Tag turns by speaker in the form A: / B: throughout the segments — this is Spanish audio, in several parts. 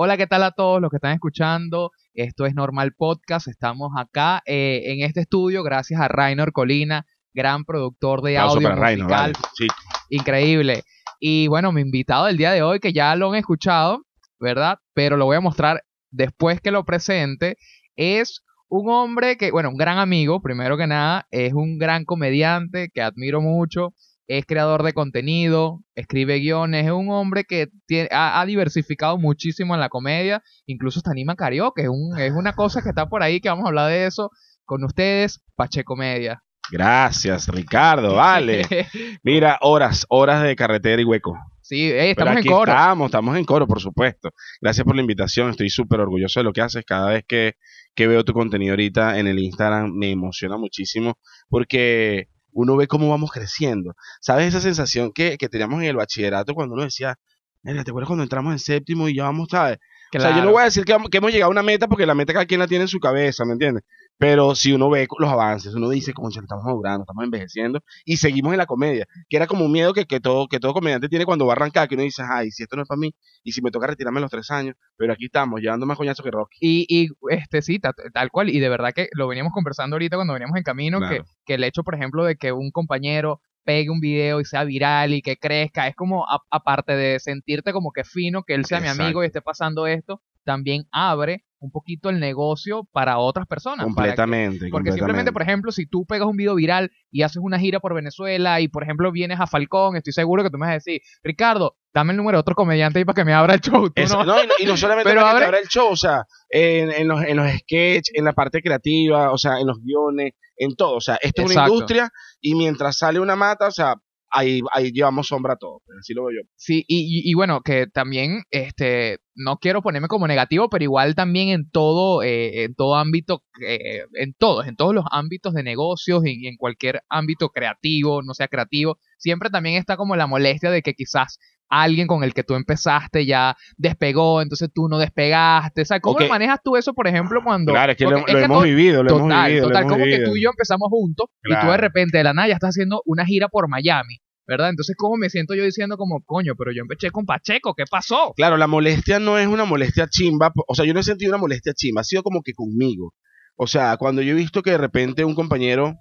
A: Hola, ¿qué tal a todos los que están escuchando? Esto es Normal Podcast. Estamos acá eh, en este estudio gracias a Rainer Colina, gran productor de
B: Aplauso
A: audio musical.
B: vale. Sí.
A: Increíble. Y bueno, mi invitado del día de hoy, que ya lo han escuchado, ¿verdad? Pero lo voy a mostrar después que lo presente, es un hombre que, bueno, un gran amigo, primero que nada, es un gran comediante que admiro mucho, es creador de contenido, escribe guiones, es un hombre que tiene- ha, ha diversificado muchísimo en la comedia, incluso hasta anima karaoke, es, un, es una cosa que está por ahí, que vamos a hablar de eso con ustedes, Pacheco Media.
B: Gracias, Ricardo, vale. Mira, horas, horas de carretera y hueco.
A: sí, estamos en coro.
B: Estamos, estamos en coro, por supuesto. Gracias por la invitación. Estoy súper orgulloso de lo que haces. Cada vez que, que veo tu contenido ahorita en el Instagram me emociona muchísimo porque uno ve cómo vamos creciendo. ¿Sabes esa sensación que, que teníamos en el bachillerato cuando uno decía, mira, ¿te acuerdas cuando entramos en séptimo y ya vamos, ¿sabes? O sea, yo no voy a decir que, que hemos llegado a una meta porque la meta cada quien la tiene en su cabeza, ¿me entiendes? Pero si uno ve los avances, uno dice, concha, estamos madurando, estamos envejeciendo y seguimos en la comedia, que era como un miedo que, que, todo, que todo comediante tiene cuando va a arrancar, que uno dice, ay, si esto no es para mí, y si me toca retirarme a los tres años, pero aquí estamos, llevando más coñazo que Rocky.
A: Y, y este sí, ta- tal cual, y de verdad que lo veníamos conversando ahorita cuando veníamos en camino,
B: Claro.
A: que, que el hecho, por ejemplo, de que un compañero pegue un video y sea viral y que crezca, es como, a- aparte de sentirte como que fino, que él sea mi amigo y esté pasando esto, también abre un poquito el negocio para otras personas. que-
B: Completamente,
A: porque simplemente, por ejemplo, si tú pegas un video viral y haces una gira por Venezuela y, por ejemplo, vienes a Falcón, estoy seguro que tú me vas a decir, Ricardo, dame el número de otro comediante ahí para que me abra el show.
B: Eso,
A: no-
B: no, y, no, y no solamente
A: Pero
B: para que te abra el show, o sea, en, en los, en los sketches, en la parte creativa, o sea, en los guiones, en todo. O sea, esto es una industria y mientras sale una mata, o sea, ahí, ahí llevamos sombra a todo. pues, Así lo veo yo.
A: Sí, y, y- y bueno, que también, este, no quiero ponerme como negativo, pero igual también en todo, eh, en todo ámbito, eh, en todos, en todos los ámbitos de negocios y en cualquier ámbito creativo, no sea creativo, siempre también está como la molestia de que quizás alguien con el que tú empezaste ya despegó, entonces tú no despegaste, o sea, ¿cómo
B: Ok.
A: lo manejas tú eso, por ejemplo, cuando...
B: Claro, es que lo, lo
A: es que
B: hemos vivido, lo hemos
A: Total,
B: vivido. lo
A: total,
B: hemos
A: como que
B: vivido.
A: tú y yo empezamos juntos y tú de repente de la nada ya estás haciendo una gira por Miami, ¿verdad? Entonces, ¿cómo me siento yo diciendo como, coño, pero yo empecé con Pacheco, ¿qué pasó?
B: Claro, la molestia no es una molestia chimba, o sea, yo no he sentido una molestia chimba, ha sido como que conmigo. O sea, cuando yo he visto que de repente un compañero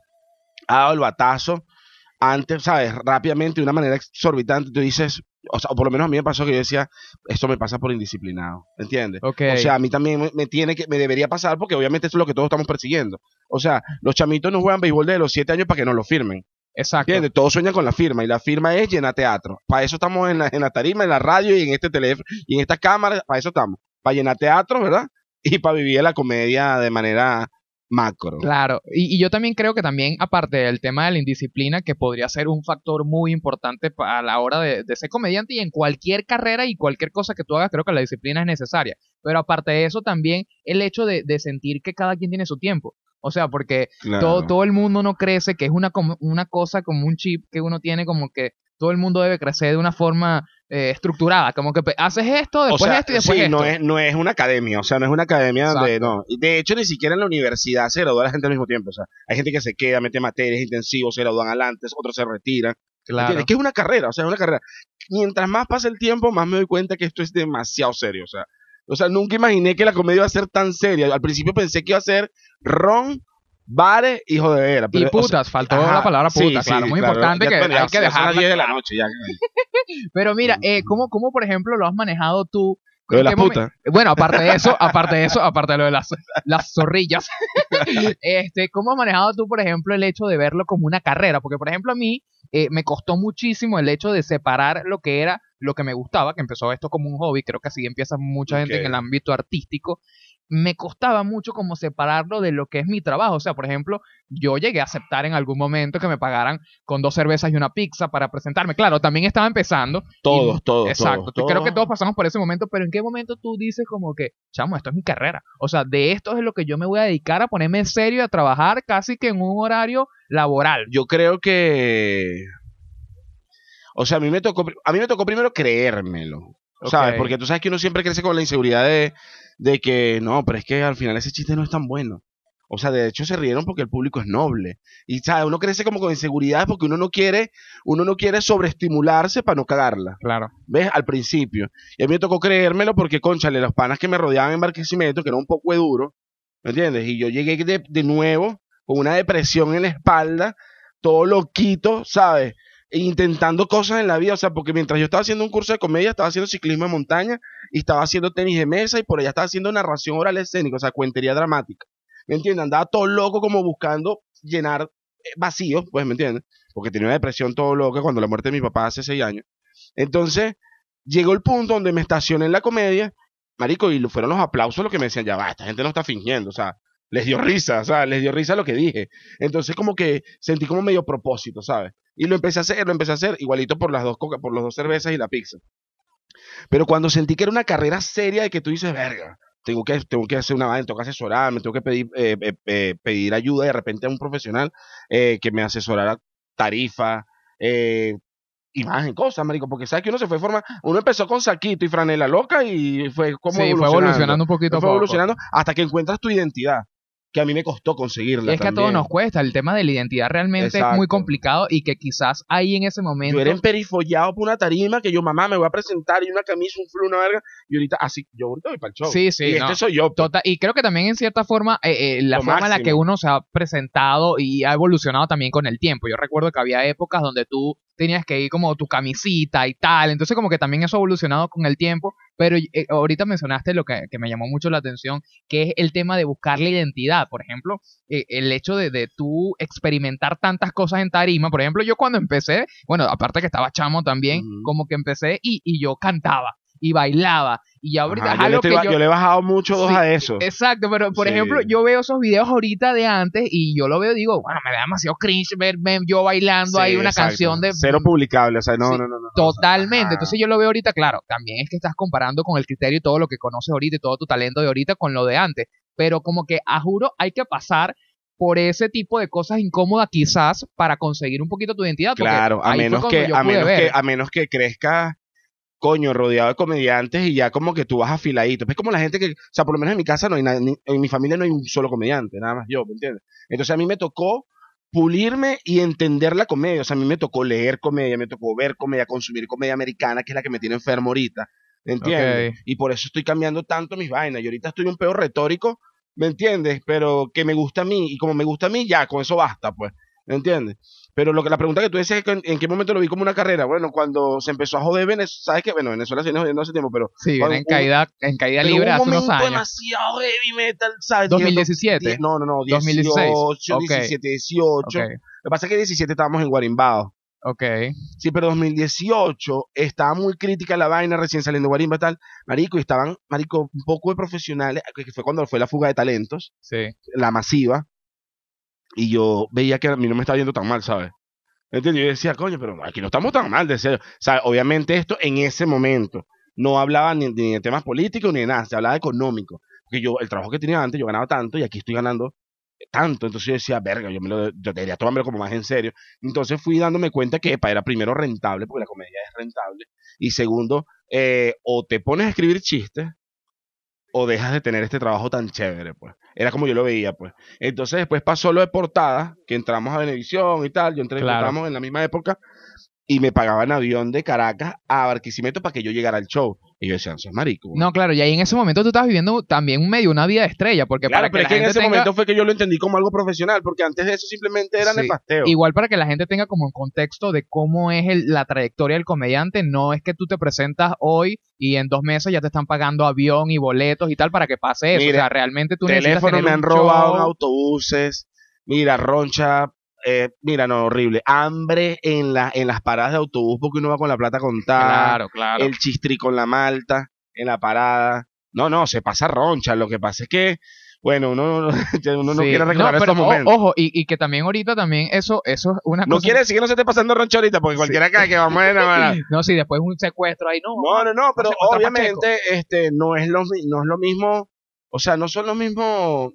B: ha dado el batazo, antes, ¿sabes? Rápidamente, de una manera exorbitante, tú dices, o sea, por lo menos a mí me pasó que yo decía, esto me pasa por indisciplinado, ¿entiendes?
A: Ok.
B: O sea, a mí también me, me tiene que, me debería pasar porque obviamente esto es lo que todos estamos persiguiendo. O sea, los chamitos no juegan béisbol de los siete años para que no lo firmen.
A: exacto.
B: ¿Entiendes? Todos sueñan con la firma y la firma es llenar teatro. Para eso estamos en la, en la tarima, en la radio y en este teléfono y en estas cámaras, para eso estamos. Para llenar teatro, ¿verdad? Y para vivir la comedia de manera macro.
A: Claro, y, y yo también creo que también, aparte del tema de la indisciplina, que podría ser un factor muy importante a la hora de, de ser comediante y en cualquier carrera y cualquier cosa que tú hagas, creo que la disciplina es necesaria. Pero aparte de eso, también el hecho de, de sentir que cada quien tiene su tiempo. O sea, porque
B: Claro.
A: todo, todo el mundo no crece, que es una, una cosa como un chip que uno tiene como que todo el mundo debe crecer de una forma eh, estructurada, como que pe- haces esto,
B: o
A: después
B: sea,
A: esto y después
B: sí,
A: esto.
B: no es, no es una academia, o sea, no es una academia donde no. De hecho, ni siquiera en la universidad se gradúa la gente al mismo tiempo. O sea, hay gente que se queda, mete materias intensivos, se gradúan antes, otros se retiran.
A: Claro.
B: ¿Entiendes? Que es una carrera, o sea, es una carrera. Mientras más pasa el tiempo, más me doy cuenta que esto es demasiado serio, o sea. O sea, nunca imaginé que la comedia iba a ser tan seria. Al principio pensé que iba a ser ron, bares y jodedera.
A: Y
B: pero, o sea,
A: putas, faltó
B: ajá,
A: la palabra puta,
B: sí,
A: claro, muy
B: claro.
A: importante
B: Ya,
A: que
B: bueno,
A: hay que
B: las
A: dejarla
B: 10 de la noche ya.
A: Pero mira, eh, ¿cómo, ¿cómo, por ejemplo, lo has manejado tú?
B: Lo de
A: ¿En
B: la
A: qué momen-
B: puta.
A: Bueno, aparte de eso, aparte de eso, aparte de lo de las, las zorrillas, este, ¿cómo has manejado tú, por ejemplo, el hecho de verlo como una carrera? Porque, por ejemplo, a mí eh, me costó muchísimo el hecho de separar lo que era lo que me gustaba, que empezó esto como un hobby, creo que así empieza mucha gente en el ámbito artístico, me costaba mucho como separarlo de lo que es mi trabajo. O sea, por ejemplo, yo llegué a aceptar en algún momento que me pagaran con dos cervezas y una pizza para presentarme. Claro, también estaba empezando.
B: Todos,
A: y-
B: todos,
A: Exacto.
B: todos,
A: Creo que
B: todos.
A: pasamos por ese momento, pero ¿en qué momento tú dices como que, chamo, esto es mi carrera? O sea, de esto es lo que yo me voy a dedicar a ponerme en serio y a trabajar casi que en un horario laboral.
B: Yo creo que. O sea, a mí me tocó, a mí me tocó primero creérmelo. ¿Sabes?
A: Ok.
B: Porque tú sabes que uno siempre crece con la inseguridad de, de que no, pero es que al final ese chiste no es tan bueno. O sea, de hecho se rieron porque el público es noble. Y, ¿sabes? Uno crece como con inseguridad porque uno no quiere, uno no quiere sobreestimularse para no cagarla.
A: Claro.
B: ¿Ves? Al principio. Y a mí me tocó creérmelo porque, conchale, los panas que me rodeaban en Barquisimeto, que era un poco de duro, ¿me entiendes? Y yo llegué de, de nuevo con una depresión en la espalda, todo loquito, ¿sabes? E intentando cosas en la vida, o sea, porque mientras yo estaba haciendo un curso de comedia, estaba haciendo ciclismo de montaña y estaba haciendo tenis de mesa y por allá estaba haciendo narración oral escénica, o sea, cuentería dramática. ¿Me entiendes? Andaba todo loco como buscando llenar eh, vacíos, pues, ¿me entiendes? Porque tenía una depresión todo loco cuando la muerte de mi papá hace seis años. Entonces, llegó el punto donde me estacioné en la comedia, marico, y fueron los aplausos los que me decían, ya va, esta gente no está fingiendo, o sea, les dio risa, o sea, les dio risa lo que dije. Entonces, como que sentí como medio propósito, ¿sabes? Y lo empecé a hacer, lo empecé a hacer igualito por las dos por las dos cervezas y la pizza. Pero cuando sentí que era una carrera seria de que tú dices, verga, tengo que, tengo que hacer una vaina, tengo que asesorarme, tengo que pedir, eh, eh, eh, pedir ayuda de repente a un profesional eh, que me asesorara tarifa, imagen, cosas, marico, porque sabes que uno se fue forma, uno empezó con saquito y franela loca y fue como
A: sí, fue evolucionando un poquito
B: fue
A: poco.
B: evolucionando hasta que encuentras tu identidad, que a mí me costó conseguirla.
A: Y es que a todos nos cuesta, el tema de la identidad realmente es muy complicado y que quizás ahí en ese momento...
B: Yo era emperifollado por una tarima que yo, mamá, me voy a presentar y una camisa, un flu, una verga. Y ahorita, así, yo ahorita voy para el show.
A: Sí, sí,
B: Y este
A: no.
B: soy yo. pues.
A: Tota- y creo que también en cierta forma eh, eh, la
B: Lo
A: forma en la que uno se ha presentado y ha evolucionado también con el tiempo. Yo recuerdo que había épocas donde tú tenías que ir como tu camisita y tal, entonces como que también eso ha evolucionado con el tiempo, pero eh, ahorita mencionaste lo que, que me llamó mucho la atención, que es el tema de buscar la identidad, por ejemplo, eh, el hecho de, de tú experimentar tantas cosas en tarima, por ejemplo, yo cuando empecé, bueno, aparte que estaba chamo también, como que empecé y, y yo cantaba y bailaba y ya ahorita
B: Ajá, yo, le
A: algo
B: estoy
A: que
B: ba-
A: yo-
B: yo le he bajado mucho dos
A: Sí,
B: a eso.
A: Exacto, pero por
B: Sí.
A: ejemplo, yo veo esos videos ahorita de antes y yo lo veo y digo, bueno, me da demasiado cringe ver, ver yo bailando
B: Sí,
A: ahí una
B: exacto.
A: canción de...
B: Cero publicable, o sea, no, no, no.
A: Totalmente.
B: Ajá.
A: Entonces yo lo veo ahorita, claro, también es que estás comparando con el criterio y todo lo que conoces ahorita y todo tu talento de ahorita con lo de antes. Pero como que, a juro, hay que pasar por ese tipo de cosas incómodas quizás para conseguir un poquito tu identidad.
B: Claro, a
A: ahí fue
B: menos
A: cuando
B: que, a menos que, a menos que crezcas, coño, rodeado de comediantes y ya como que tú vas afiladito. Es como la gente que, o sea, por lo menos en mi casa no hay nadie, ni- en mi familia no hay un solo comediante, nada más yo, ¿me entiendes? Entonces a mí me tocó pulirme y entender la comedia. O sea, a mí me tocó leer comedia, me tocó ver comedia, consumir comedia americana, que es la que me tiene enfermo ahorita. ¿Me entiendes? Y por eso estoy cambiando tanto mis vainas. Y ahorita estoy un peor retórico, ¿me entiendes? Pero que me gusta a mí. Y como me gusta a mí, ya, con eso basta, pues. ¿Me entiendes? Pero lo que la pregunta que tú decías es que en, en qué momento lo vi como una carrera. Bueno, cuando se empezó a joder Venezuela, sabes que bueno, Venezuela se viene jodiendo hace tiempo, pero
A: Sí, viene en caída, en caída libre hace
B: un
A: unos años.
B: demasiado heavy metal, ¿sabes?
A: 2017.
B: Die- No, no, no,
A: 2016.
B: 18,
A: Ok.
B: 17, 18.
A: Ok,
B: Lo que pasa es que 17 estábamos en Guarimbao.
A: ok.
B: Sí, pero 2018 estaba muy crítica la vaina, recién saliendo Guarimba y tal. Marico, y estaban, marico, un poco de profesionales, que fue cuando fue la fuga de talentos,
A: Sí.
B: la masiva. Y yo veía que a mí no me estaba yendo tan mal, ¿sabes? ¿Entiendes? Yo decía, coño, pero aquí no estamos tan mal, de serio. O sea, obviamente esto en ese momento no hablaba ni, de temas políticos ni de nada, se hablaba económico. Porque yo, el trabajo que tenía antes, yo ganaba tanto y aquí estoy ganando tanto. Entonces yo decía, verga, yo, me lo, yo debería tomármelo como más en serio. Entonces fui dándome cuenta que epa, era primero rentable, porque la comedia es rentable. Y segundo, eh, o te pones a escribir chistes o dejas de tener este trabajo tan chévere, pues. Era como yo lo veía, pues. Entonces después pasó lo de portada, que entramos a Venevisión y tal, yo entré,
A: Claro.
B: entramos en la misma época, y me pagaban avión de Caracas a Barquisimeto para que yo llegara al show. Y yo decía, no seas marico.
A: No, claro, y ahí en ese momento tú estabas viviendo también un medio una vida de estrella, porque
B: Claro,
A: para
B: pero
A: que
B: es
A: la
B: que en ese
A: tenga,
B: momento fue que yo lo entendí como algo profesional, porque antes de eso simplemente era
A: Sí.
B: nefasteo.
A: igual para que la gente tenga como un contexto de cómo es el- la trayectoria del comediante, no es que tú te presentas hoy y en dos meses ya te están pagando avión y boletos y tal para que pase eso.
B: Mira,
A: o sea, realmente tú necesitas
B: Teléfono
A: tener
B: me han robado en autobuses. Mira, roncha. Eh, mira, no, horrible. Hambre en, la, en las paradas de autobús porque uno va con la plata contada.
A: Claro, claro.
B: El chistri con la malta en la parada. No, no, se pasa roncha. Lo que pasa es que, bueno, uno, uno no
A: Sí.
B: quiere recordar
A: pero
B: estos
A: o-
B: momentos.
A: Ojo, y, y que también ahorita también eso, eso es una
B: no
A: cosa.
B: quiere decir que no se esté pasando roncha ahorita, porque cualquiera cae que vamos a enamorar.
A: No, si después un secuestro ahí, no.
B: No, no, no, pero obviamente este no es lo no es lo mismo, o sea, no son los mismos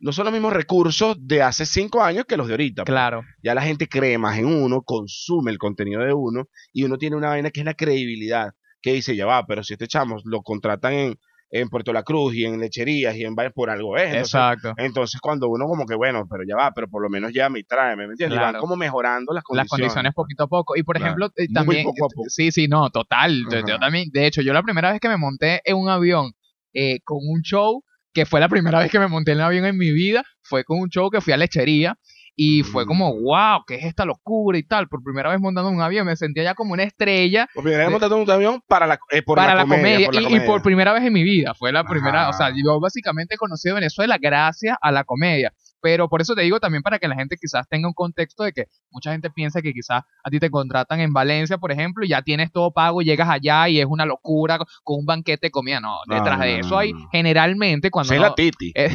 B: no son los mismos recursos de hace cinco años que los de ahorita.
A: Claro.
B: Ya la gente cree más en uno, consume el contenido de uno y uno tiene una vaina que es la credibilidad, que dice, ya va, pero si este chamo lo contratan en, en Puerto La Cruz y en lecherías y en varios por algo es. Entonces,
A: Exacto.
B: entonces, cuando uno como que, bueno, pero ya va, pero por lo menos ya me trae, ¿me entiendes? Y van como mejorando las
A: Las
B: condiciones.
A: condiciones poquito a poco. Y por
B: Claro.
A: ejemplo, eh,
B: Muy
A: también.
B: poco a poco.
A: Sí, sí, no, total. Yo- también, de hecho, yo la primera vez que me monté en un avión eh, con un show, que fue la primera vez que me monté en un avión en mi vida, fue con un show que fui a lechería. Y fue como, wow, ¿qué es esta locura y tal? Por primera vez montando un avión, me sentía ya como una estrella
B: Por primera vez montando un avión para la, eh, por
A: para la,
B: comedia.
A: comedia,
B: por la
A: y, por primera vez en mi vida. Fue la primera,
B: Ajá.
A: o sea, yo básicamente he conocido Venezuela gracias a la comedia. Pero por eso te digo también para que la gente quizás tenga un contexto de que mucha gente piensa que quizás a ti te contratan en Valencia, por ejemplo, y ya tienes todo pago, llegas allá y es una locura con un banquete de comida. No,
B: No,
A: detrás
B: no,
A: de eso hay generalmente cuando
B: Soy
A: no-
B: la Titi.
A: Eh,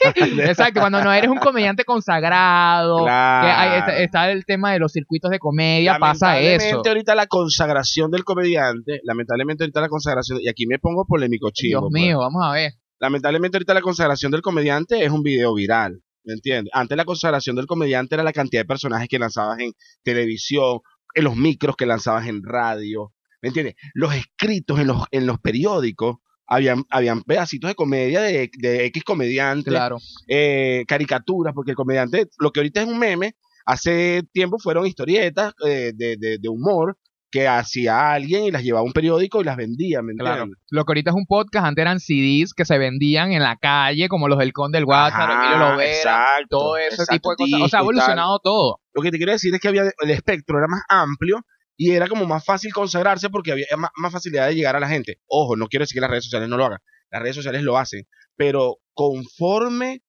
A: Exacto, cuando no eres un comediante consagrado, que hay- está, está el tema de los circuitos de comedia, pasa eso.
B: Lamentablemente ahorita la consagración del comediante, lamentablemente ahorita la consagración, y aquí me pongo polémico chivo.
A: Dios
B: pues.
A: mío, vamos a ver.
B: Lamentablemente ahorita la consagración del comediante es un video viral, ¿me entiendes? Antes la consagración del comediante era la cantidad de personajes que lanzabas en televisión, en los micros que lanzabas en radio, ¿me entiendes? Los escritos en los, en los periódicos, habían, habían pedacitos de comedia de, de X comediante,
A: Claro.
B: eh, caricaturas, porque el comediante, lo que ahorita es un meme, hace tiempo fueron historietas eh, de, de, de humor que hacía alguien y las llevaba a un periódico y las vendía, ¿me
A: Claro. Lo que ahorita es un podcast, antes eran CDs que se vendían en la calle, como los del Conde del WhatsApp, Emilio Lovera,
B: exacto,
A: todo ese
B: exacto,
A: tipo de cosas. O sea, ha
B: tal.
A: evolucionado todo.
B: Lo que te quiero decir es que había el espectro era más amplio y era como más fácil consagrarse porque había más, más facilidad de llegar a la gente. Ojo, no quiero decir que las redes sociales no lo hagan. Las redes sociales lo hacen, pero conforme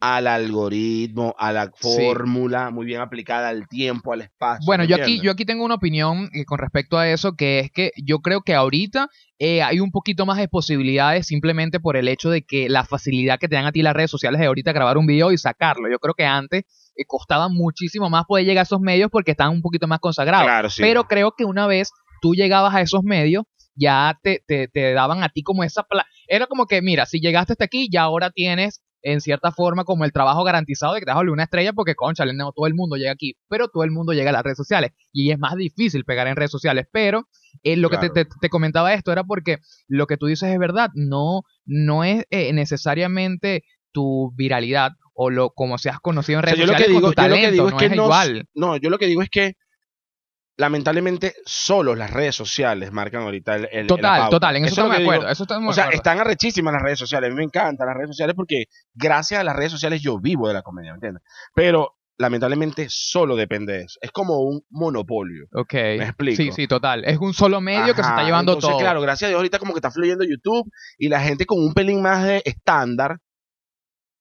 B: al algoritmo, a la
A: Sí.
B: fórmula muy bien aplicada al tiempo, al espacio.
A: Bueno,
B: ¿me
A: yo aquí, yo aquí tengo una opinión eh, con respecto a eso, que es que yo creo que ahorita eh, hay un poquito más de posibilidades simplemente por el hecho de que la facilidad que te dan a ti las redes sociales de ahorita grabar un video y sacarlo. Yo creo que antes eh, costaba muchísimo más poder llegar a esos medios porque estaban un poquito más consagrados.
B: Claro, sí.
A: Pero creo que una vez tú llegabas a esos medios, ya te, te, te daban a ti como esa... pla- Era como que, mira, si llegaste hasta aquí, ya ahora tienes en cierta forma como el trabajo garantizado de que te vas a volver una estrella porque, concha, no todo el mundo llega aquí, pero todo el mundo llega a las redes sociales y es más difícil pegar en redes sociales, pero eh, lo que te, te- te comentaba esto era porque lo que tú dices es verdad, no, no es eh, necesariamente tu viralidad o lo como seas conocido en
B: O sea,
A: redes
B: yo lo que
A: sociales
B: digo,
A: con tu
B: yo lo que digo es que
A: es
B: no,
A: igual.
B: no, yo lo que digo es que lamentablemente solo las redes sociales marcan ahorita el, el-
A: Total, total, en eso,
B: es lo
A: estamos de
B: que digo.
A: acuerdo. Eso estamos
B: O sea,
A: acuerdo.
B: están arrechísimas las redes sociales. A mí me encantan las redes sociales porque gracias a las redes sociales yo vivo de la comedia, ¿me entiendes? Pero lamentablemente solo depende de eso. Es como un monopolio.
A: Ok.
B: ¿Me explico?
A: Sí, sí, total. Es un solo medio que se está llevando
B: entonces,
A: todo.
B: claro, gracias a Dios ahorita como que está fluyendo YouTube y la gente con un pelín más de estándar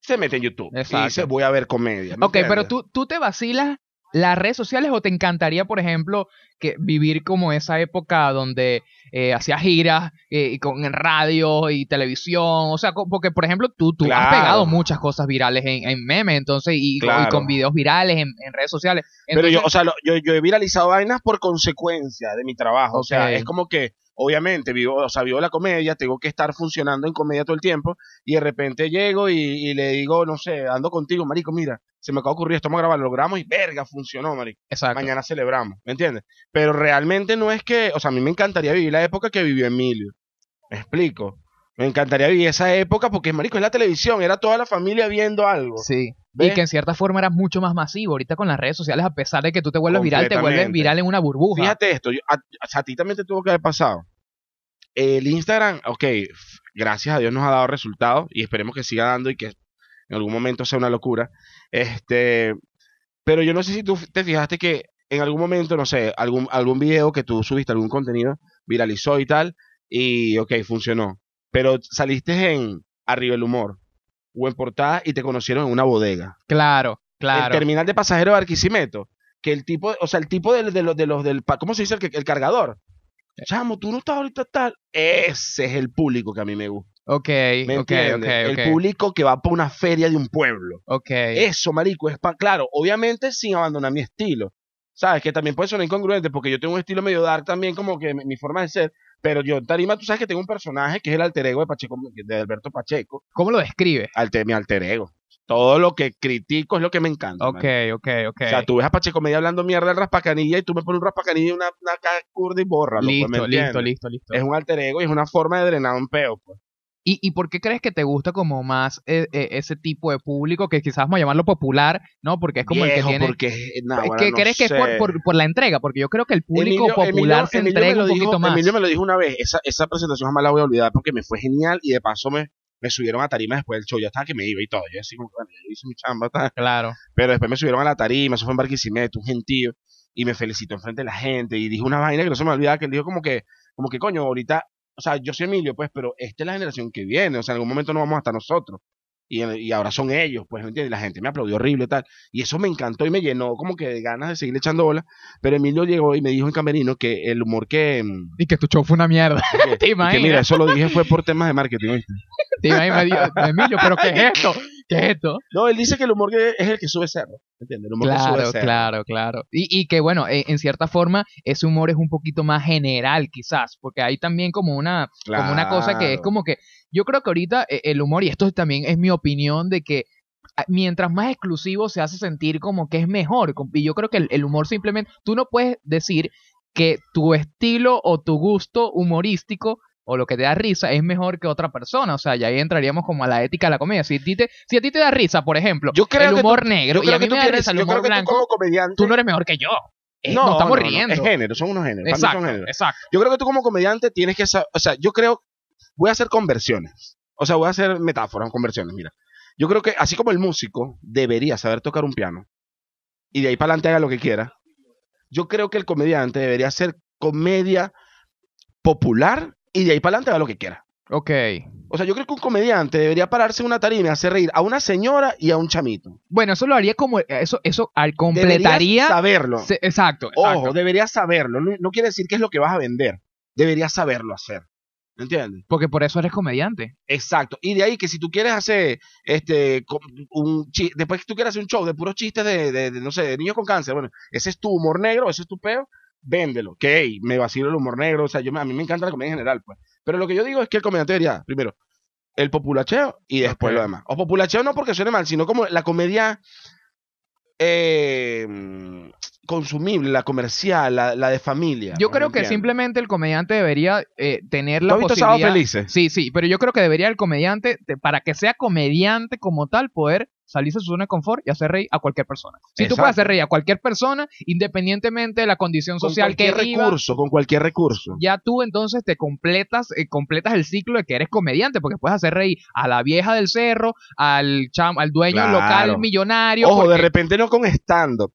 B: se mete en YouTube y
A: Exacto.
B: dice voy a ver comedia. ¿me
A: Ok, pero tú, tú te vacilas las redes sociales o te encantaría, por ejemplo, que vivir como esa época donde eh, hacías giras eh, y con en radio y televisión, o sea, porque por ejemplo tú, tú has pegado muchas cosas virales en, en memes, entonces y, con- y
B: Claro.
A: con videos virales en, en redes sociales.
B: Pero yo, o sea, lo- yo, yo he viralizado vainas por consecuencia de mi trabajo. O sea, es como que, obviamente, vivo, o sea, vivo la comedia, tengo que estar funcionando en comedia todo el tiempo, y de repente llego y, y le digo, no sé, ando contigo, marico, mira, se me acaba de ocurrir esto, vamos a grabar, lo grabamos y verga, funcionó, marico.
A: exacto.
B: Mañana celebramos, ¿me entiendes? Pero realmente no es que, o sea, a mí me encantaría vivir la época que vivió Emilio. ¿Me explico? Me encantaría vivir esa época porque, marico, es la televisión, era toda la familia viendo algo.
A: Sí.
B: ¿Ves?
A: Y que en cierta forma era mucho más masivo. Ahorita con las redes sociales, a pesar de que tú te vuelves viral, te vuelves viral en una burbuja.
B: Fíjate esto, yo- a, a ti también te tuvo que haber pasado. El Instagram, ok, gracias a Dios nos ha dado resultados y esperemos que siga dando y que en algún momento sea una locura. Este, pero yo no sé si tú te fijaste que en algún momento, no sé, algún, algún video que tú subiste, algún contenido, viralizó y tal, y ok, funcionó. Pero saliste en Arriba el Humor o en portada y te conocieron en una bodega
A: Claro,
B: el
A: claro.
B: terminal de pasajeros de Barquisimeto, que el tipo, o sea, el tipo de, de los, de los del, ¿cómo se dice? El, el cargador. Chamo, tú no estás ahorita tal. Ese es el público que a mí me gusta.
A: Ok,
B: ¿Me
A: ok.
B: El público que va para una feria de un pueblo.
A: Ok.
B: Eso, marico, es pa, claro, obviamente sin abandonar mi estilo. ¿Sabes? Que también puede sonar incongruente porque yo tengo un estilo medio dark también, como que mi, mi forma de ser. Pero yo, en Tarima, tú sabes que tengo un personaje que es el alter ego de Pacheco, de Alberto Pacheco.
A: ¿Cómo lo describes?
B: Alter, mi alter ego. Todo lo que critico es lo que me encanta.
A: Ok,
B: marico.
A: ok, ok.
B: O sea, tú ves a Pacheco Media hablando mierda del raspacanilla y tú me pones un raspacanilla y una, una curda y borra.
A: listo, listo, listo, listo.
B: Es un alter ego y es una forma de drenar un peo. Pues.
A: ¿Y, ¿Y por qué crees que te gusta como más eh, eh, ese tipo de público que quizás vamos a llamarlo popular, ¿no? Porque es como el que
B: Viejo,
A: tiene...
B: porque,
A: ¿Qué
B: bueno, no
A: crees que es por,
B: sé.
A: por, por la entrega? Porque yo creo que el público
B: Emilio-
A: popular
B: Emilio-
A: se
B: Emilio
A: entrega un poquito
B: dijo-
A: más.
B: Emilio me lo dijo una vez, esa, esa presentación jamás la voy a olvidar porque me fue genial y de paso me, me subieron a tarima después del show. Ya estaba que me iba y todo. Yo así como, bueno, yo hice mi chamba, tal.
A: Claro.
B: Pero después me subieron a la tarima, eso fue en Barquisimeto, un gentío, y me felicitó enfrente de la gente y dijo una vaina que no se me olvidaba, que él dijo como que, como que coño, ahorita, o sea, yo soy Emilio, pues, pero esta es la generación que viene, o sea, en algún momento no vamos a estar nosotros. Y, y ahora son ellos, pues, ¿me entiendes? La gente me aplaudió horrible y tal. Y eso me encantó y me llenó como que de ganas de seguir echando bola. Pero Emilio llegó y me dijo en Camerino que el humor que... mm,
A: Y que tu show fue una mierda.
B: que-
A: ¿Te
B: y que
A: imaginas?
B: mira, eso lo dije fue por temas de marketing, ¿oíste?
A: Te imaginas, me dijo, Emilio, ¿pero qué es esto? ¿Qué es esto?
B: No, él dice que el humor que es el que sube cerro, ¿me entiendes? El humor que sube
A: Claro,
B: cerro.
A: claro, claro. Y, y que bueno, eh, en cierta forma, ese humor es un poquito más general, quizás, porque hay también como una, como una cosa que es
B: Claro.
A: como que, yo creo que ahorita eh, el humor, y esto también es mi opinión, de que mientras más exclusivo se hace sentir como que es mejor. Y yo creo que el, el humor simplemente, tú no puedes decir que tu estilo o tu gusto humorístico o lo que te da risa es mejor que otra persona. O sea, ya ahí entraríamos como a la ética de la comedia. Si a ti te, si a ti te da risa, por ejemplo,
B: Yo creo
A: el
B: que tú-
A: humor negro,
B: Yo
A: y a
B: creo
A: mí
B: que tú
A: me da risa el
B: yo
A: humor
B: creo que tú
A: blanco,
B: como comediante...
A: tú no eres mejor que yo. Nos estamos riendo.
B: es género, son unos géneros.
A: exacto,
B: son géneros.
A: exacto.
B: Yo creo que tú como comediante tienes que saber, o sea, yo creo, voy a hacer conversiones. O sea, voy a hacer metáforas, conversiones, mira. Yo creo que así como el músico debería saber tocar un piano y de ahí para adelante haga lo que quiera, yo creo que el comediante debería hacer comedia popular y de ahí para adelante haga lo que quiera.
A: Ok.
B: O sea, yo creo que un comediante debería pararse en una tarima y hacer reír a una señora y a un chamito.
A: Bueno, eso lo haría como, eso, eso al-
B: Deberías
A: completaría.
B: saberlo.
A: se- exacto,
B: Ojo, deberías saberlo. No, no quiere decir que es lo que vas a vender. Deberías saberlo hacer. ¿Entiendes?
A: Porque por eso eres comediante.
B: Exacto. Y de ahí que si tú quieres hacer este un después que tú quieres hacer un show de puros chistes de, de- de, no sé, de niños con cáncer, bueno, ese es tu humor negro, ese es tu peo, véndelo. Que hey, me vacilo el humor negro, o sea, yo a mí me encanta la comedia en general, pues. Pero lo que yo digo es que el comediante debería, primero, el populacheo y después
A: Ok.
B: lo demás. O populacheo no porque suene mal, sino como la comedia eh, consumible, la comercial, la, la de familia.
A: Yo creo que simplemente el comediante debería eh, tener
B: ¿Tú
A: la posibilidad.
B: Felices?
A: Sí, sí, pero yo creo que debería el comediante, te- para que sea comediante como tal, poder salirse de su zona de confort y hacer reír a cualquier persona. Si tú
B: Exacto.
A: puedes hacer reír a cualquier persona, independientemente de la condición
B: Con
A: social que
B: cualquier
A: viva,
B: recurso, con cualquier recurso.
A: ya tú entonces te completas, eh, completas el ciclo de que eres comediante, porque puedes hacer reír a la vieja del cerro, al cham, al dueño
B: Claro.
A: local millonario.
B: Ojo, de repente no con stand-up,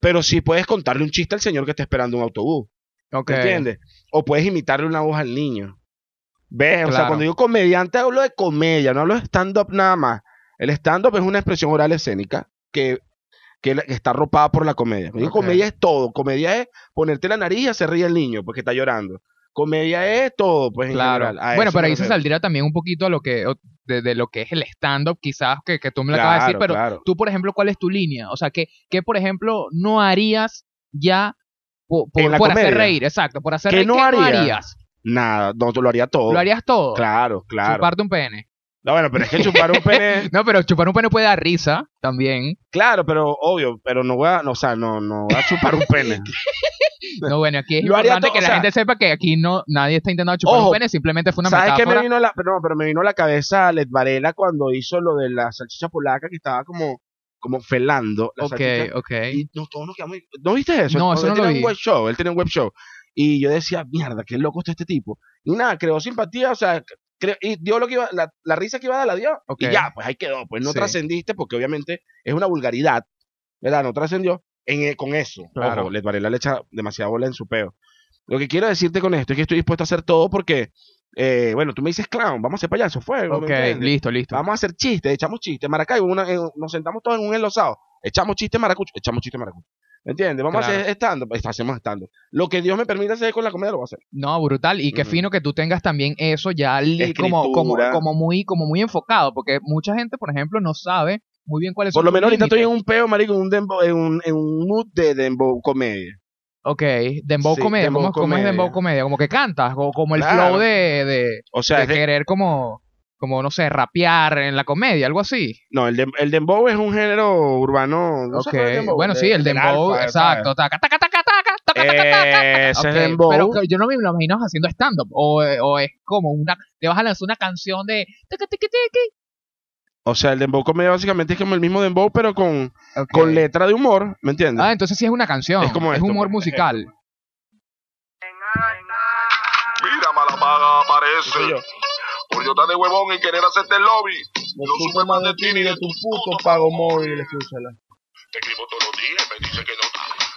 B: pero sí puedes contarle un chiste al señor que está esperando un autobús,
A: Ok.
B: ¿me entiendes? O puedes imitarle una voz al niño. ¿Ves? O sea, cuando digo comediante hablo de comedia, no hablo de stand-up nada más. El stand-up es una expresión oral escénica que, está arropada por la comedia. Comedia es todo. Comedia es ponerte la nariz y hacer reír al niño porque está llorando. Comedia es todo, pues en
A: Claro.
B: general. A
A: Bueno, pero ahí se saldría también un poquito a lo que de, de lo que es el stand-up, quizás que, que tú me lo acabas de decir, pero
B: claro.
A: tú, por ejemplo, ¿cuál es tu línea? O sea, que, que por ejemplo, no harías ya po- por,
B: En
A: hacer reír, exacto, por hacer
B: ¿Qué
A: reír,
B: no
A: ¿qué no
B: haría?
A: harías?
B: Nada, no, lo haría todo.
A: ¿Lo harías todo?
B: Claro, claro.
A: Chuparte un pene.
B: No, bueno, pero es que chupar un pene
A: No, pero chupar un pene puede dar risa también.
B: Claro, pero obvio, pero no voy a, no, o sea, no, no voy a chupar un pene.
A: No, bueno, aquí es
B: Lo
A: importante que
B: o
A: la
B: sea-
A: gente sepa que aquí no nadie está intentando chupar
B: Ojo,
A: un pene, simplemente fue una
B: ¿Sabes qué
A: metáfora.
B: me vino la, pero, no, pero me vino a la cabeza Led Varela cuando hizo lo de la salchicha polaca que estaba como, como felando la
A: Ok,
B: salchicha.
A: ok.
B: Y nos, todos nos quedamos, ¿no viste eso?
A: No, eso
B: él
A: no lo
B: tenía
A: vi.
B: un web show, él tenía un web show. Y yo decía, mierda, qué loco está este tipo. Y nada, creó simpatía, o sea, y dio lo que iba, la, la risa que iba a dar la dio.
A: Ok.
B: Y ya, pues ahí quedó. Pues no
A: Sí.
B: trascendiste porque obviamente es una vulgaridad, ¿verdad? No trascendió en, eh, con eso.
A: Claro.
B: Ojo, Led Varela le echa demasiada bola en su peo. Lo que quiero decirte con esto es que estoy dispuesto a hacer todo porque, eh, bueno, tú me dices clown, vamos a hacer payaso, fuego. ¿me
A: Ok, listo, listo.
B: Vamos a hacer chistes, echamos chistes. Maracaibo, una- nos sentamos todos en un enlosado. Echamos chistes maracucho, echamos chistes maracucho. ¿Me entiendes? Vamos a hacer estando, pues hacemos. Lo que Dios me permita hacer con la comedia lo voy a hacer.
A: No, brutal. Y qué fino que tú tengas también eso ya como, como, como, muy, como muy enfocado. Porque mucha gente, por ejemplo, no sabe muy bien cuáles
B: Por
A: son
B: lo menos ahorita estoy en un peo, marico, en un, dembow- en un, en un mood de dembow comedia.
A: Ok, Dembow
B: Sí,
A: Comedia.
B: dembow
A: ¿Cómo, cómo es. Dembow Comedia? Como que cantas, o como el
B: Claro.
A: flow de, de,
B: O sea,
A: de
B: es de-
A: querer como, como, no sé, rapear en la comedia, algo así.
B: no, el, dem- el dembow es un género urbano. ¿no
A: ok,
B: sabes cuál es el dembow?
A: bueno,
B: De-
A: sí, el Dembow,
B: alfa,
A: exacto. Taca, taca, taca, taca, taca,
B: Ese es
A: Ok,
B: dembow.
A: Pero que yo no me lo imagino haciendo stand-up. O, o es como una. Te vas a lanzar una canción de.
B: O sea, el dembow comedia básicamente es como el mismo dembow, pero con,
A: Ok.
B: con letra de humor, ¿me entiendes?
A: Ah, entonces sí es una canción.
B: Es como
A: es
B: esto,
A: humor
B: por
A: musical.
C: Mira, Malapaga aparece. Por yo estar de huevón y querer hacerte el lobby.
B: No
C: No supe más de ti ni de tu
B: puto pago móvil, escúchala.
C: Te escribo todos los días y me dice que no.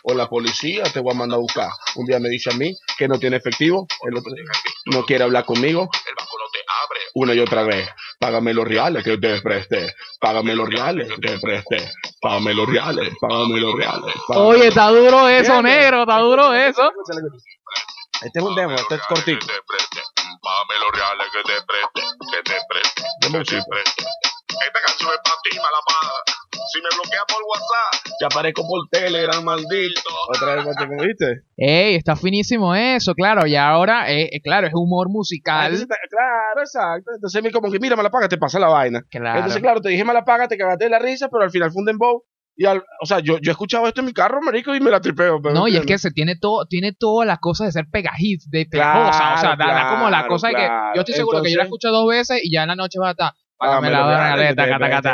B: O la policía te voy a mandar a buscar. Un día me dice a mí que no tiene efectivo, el otro día no quiere hablar conmigo,
C: El banco no te abre.
B: una y otra vez. Págame los reales que te presté. Págame los reales que te presté. Págame los reales, págame los reales. págame
A: Oye,
B: los-
A: está duro eso, negro. Está duro eso.
B: Este es un demo, este es
C: te preste. Págame los reales que te preste. Que te preste. Que te preste. Esta canción es para ti, Malapaga. Si me bloquea por WhatsApp,
B: Te aparezco por Telegram, maldito. Otra vez, ¿cómo viste?
A: Ey, está finísimo eso, claro. Y ahora, eh, eh, claro, es humor musical.
B: entonces claro, exacto. Entonces me como que, mira, me la paga, te pasa la vaina.
A: Claro.
B: Entonces, claro, te dije me la paga, te cagaste de la risa, pero al final fue un dembow. Y al, o sea, yo, yo he escuchado esto en mi carro, marico, y me la tripeo. Pero
A: No, y es que se tiene todo, tiene todas las cosas de ser pegajit, de pegajosa. o sea, da, como la
B: claro,
A: cosa de que
B: claro.
A: yo estoy seguro que yo la escucho dos veces y ya en la noche va a estar.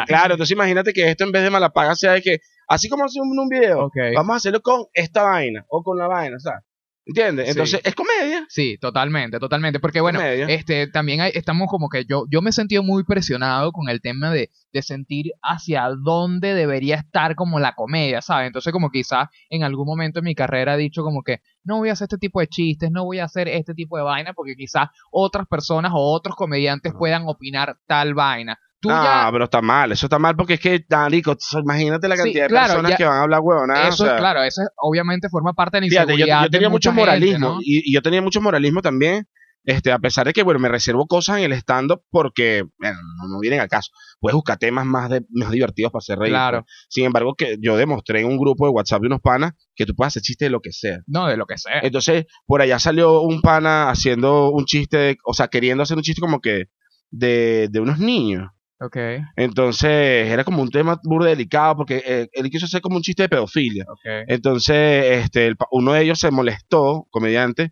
B: Claro, entonces imagínate que esto en vez de mala paga sea de que, así como hacemos un video, vamos a hacerlo con esta vaina o con la vaina, ¿sabes? ¿Entiendes?
A: Sí.
B: Entonces, es comedia.
A: Sí, totalmente, totalmente. Porque bueno,
B: Comedia.
A: este también hay- estamos como que yo, yo me he sentido muy presionado con el tema de, de sentir hacia dónde debería estar como la comedia, ¿sabes? Entonces como quizás en algún momento en mi carrera he dicho como que no voy a hacer este tipo de chistes, no voy a hacer este tipo de vaina, porque quizás otras personas o otros comediantes puedan opinar tal vaina. Tú
B: Ah,
A: ya...
B: pero está mal, eso está mal porque es que, Danico, imagínate la
A: Sí,
B: cantidad de
A: claro,
B: personas
A: ya-
B: que van a hablar huevonadas.
A: Eso
B: o sea,
A: claro, eso es- obviamente forma parte de la
B: Fíjate, yo,
A: inseguridad.
B: yo tenía mucho
A: gente,
B: moralismo
A: ¿no?
B: y, y yo tenía mucho moralismo también, este, a pesar de que, bueno, me reservo cosas en el stand-up porque, bueno, no, no vienen al caso. Puedes buscar temas más, de, más divertidos para hacer reír.
A: Claro.
B: pues. Sin embargo, que yo demostré en un grupo de WhatsApp de unos panas que tú puedes hacer chistes de lo que sea.
A: No, de lo que sea.
B: Entonces, por allá salió un pana haciendo un chiste, o sea, queriendo hacer un chiste como que de, de unos niños.
A: Ok,
B: Entonces, era como un tema muy delicado porque eh, él quiso hacer como un chiste de pedofilia.
A: ok.
B: Entonces, este, el uno de ellos se molestó, comediante,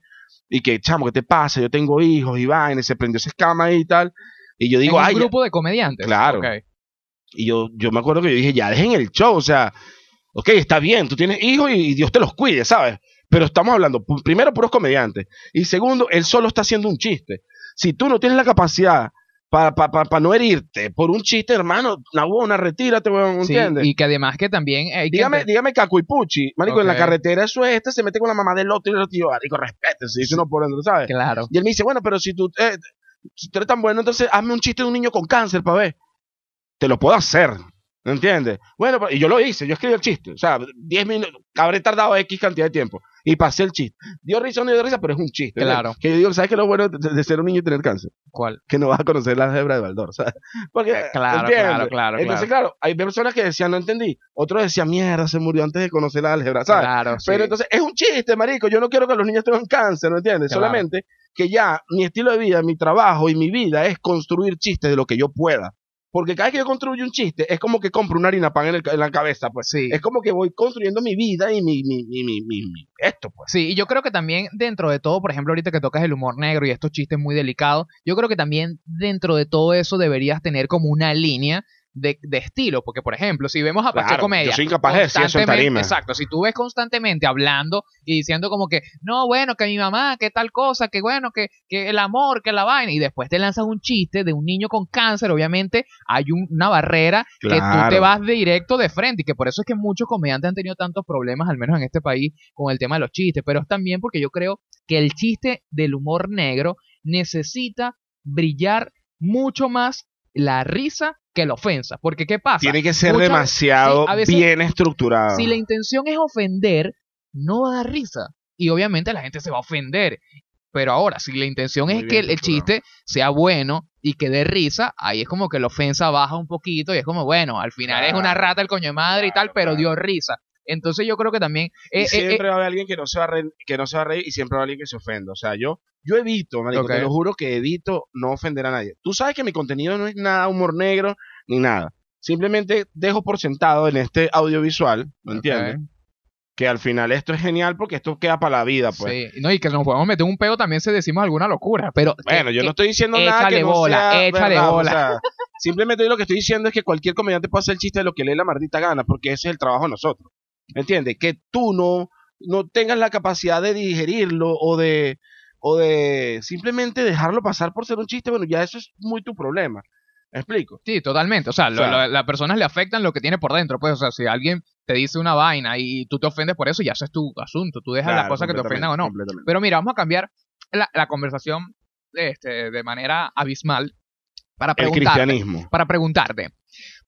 B: y que, chamo, ¿qué te pasa? Yo tengo hijos y vaina, y se prendió esa escama y tal. Y yo digo,
A: en un
B: ay,
A: grupo de comediantes.
B: Claro.
A: Ok.
B: y yo, yo me acuerdo que yo dije, ya dejen el show, o sea, ok, está bien, tú tienes hijos y, y Dios te los cuide, ¿sabes? Pero estamos hablando, primero, puros comediantes, y segundo, él solo está haciendo un chiste. Si tú no tienes la capacidad para no herirte por un chiste, hermano, una buena, retírate, weón,
A: Sí,
B: ¿entiendes?
A: y que además que también hay que
B: Dígame,
A: ente-
B: dígame Caco y Puchi, marico, en la carretera eso es, este se mete con la mamá del otro y el otro tío, marico, respétese, dice uno por dentro, ¿sabes?
A: Claro.
B: Y él me dice, bueno, pero si tú, eh, si tú eres tan bueno, entonces hazme un chiste de un niño con cáncer para ver. Te lo puedo hacer, ¿me entiendes? Bueno, y yo lo hice, yo escribí el chiste, o sea, 10 minutos, habré tardado X cantidad de tiempo, y pasé el chiste. Dio risa o no dio risa, pero es un chiste. ¿verdad?
A: Claro.
B: Que yo digo, ¿sabes qué es lo bueno de, de ser un niño y tener cáncer?
A: ¿Cuál?
B: Que no vas a conocer la hebra de Baldor, ¿sabes? Porque,
A: Claro,
B: ¿entiendes?
A: claro, claro,
B: Entonces, claro, hay personas que decían, no entendí. Otros decían, mierda, se murió antes de conocer la álgebra, ¿sabes?
A: Claro, sí.
B: Pero entonces es un chiste, marico. Yo no quiero que los niños tengan cáncer, ¿no entiendes?
A: Claro.
B: Solamente que ya mi estilo de vida, mi trabajo y mi vida es construir chistes de lo que yo pueda. Porque cada vez que yo construyo un chiste, es como que compro una harina pan en, el en la cabeza, pues.
A: Sí.
B: Es como que voy construyendo mi vida y mi, mi, mi, mi, mi- mi- esto, pues.
A: Sí, y yo creo que también dentro de todo, por ejemplo, ahorita que tocas el humor negro y estos chistes muy delicados, yo creo que también dentro de todo eso deberías tener como una línea de, de estilo, porque por ejemplo, si vemos a Pache
B: Claro,
A: Comedia,
B: yo soy incapaz de decir eso en
A: constantemente-
B: tarima.
A: Exacto, si tú ves constantemente hablando y diciendo como que, no, bueno, que mi mamá, que tal cosa, que bueno, que, que el amor, que la vaina, y después te lanzas un chiste de un niño con cáncer, obviamente hay un- una barrera que tú te vas de directo de frente, y que por eso es que muchos comediantes han tenido tantos problemas, al menos en este país, con el tema de los chistes, pero es también porque yo creo que el chiste del humor negro necesita brillar mucho más la risa que la ofensa, porque ¿qué pasa?
B: Tiene que ser
A: Muchas-
B: demasiado
A: sí, veces-
B: bien estructurado.
A: Si la intención es ofender, no va a dar risa. Y obviamente la gente se va a ofender. Pero ahora, si la intención
B: Muy
A: es que el chiste sea bueno y que dé risa, ahí es como que la ofensa baja un poquito y es como, bueno, al final es una rata el coño de madre y tal, pero
B: claro.
A: dio risa. Entonces yo creo que también...
B: Y
A: eh, eh,
B: siempre
A: eh,
B: va a haber alguien que no se va a reír, que no se va a reír y siempre va a haber alguien que se ofenda. O sea, yo, yo evito, marico,
A: Ok.
B: te lo juro que evito no ofender a nadie. Tú sabes que mi contenido no es nada humor negro ni nada. Simplemente dejo por sentado en este audiovisual, ¿me entiendes? que al final esto es genial porque esto queda para la vida, pues.
A: Sí, no, y que nos podemos meter un pedo también si decimos alguna locura, pero...
B: Bueno,
A: que-
B: yo no estoy diciendo nada que no
A: bola,
B: sea
A: échale
B: verdad, o
A: bola.
B: sea, simplemente lo que estoy diciendo es que cualquier comediante puede hacer el chiste de lo que le dé la maldita gana, porque ese es el trabajo de nosotros. ¿Entiendes? Que tú no, no tengas la capacidad de digerirlo o de, o de simplemente dejarlo pasar por ser un chiste, bueno, ya eso es muy tu problema. ¿Me explico?
A: Sí, totalmente. O sea,
B: O sea-
A: lo- las personas le afectan lo que tiene por dentro. Pues, o sea, si alguien te dice una vaina y tú te ofendes por eso, ya eso es tu asunto. Tú dejas las
B: Claro,
A: cosas que te ofendan o no. Pero mira, vamos a cambiar la, la conversación este, de manera abismal para
B: El
A: preguntarte.
B: cristianismo.
A: Para preguntarte.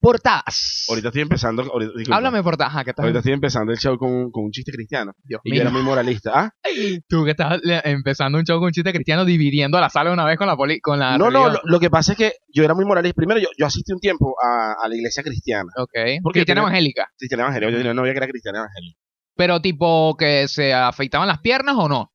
A: Portadas.
B: Ahorita estoy empezando, ahorita, disculpa.
A: Háblame portadas. Ajá, ¿qué tal?
B: ahorita estoy empezando el show con, un- con un chiste cristiano.
A: Dios
B: Y yo era muy moralista. ¿Ah?
A: Tú que estás empezando un show con un chiste cristiano dividiendo la sala una vez con la poli con la
B: No, no, lo, lo que pasa es que yo era muy moralista. Primero, yo, yo asistí un tiempo a, a la iglesia cristiana.
A: Ok.
B: Porque
A: Cristiana
B: tenía-
A: evangélica.
B: Cristiana evangélica. Yo tenía una novia que era cristiana evangélica.
A: Pero tipo que se afeitaban las piernas o no.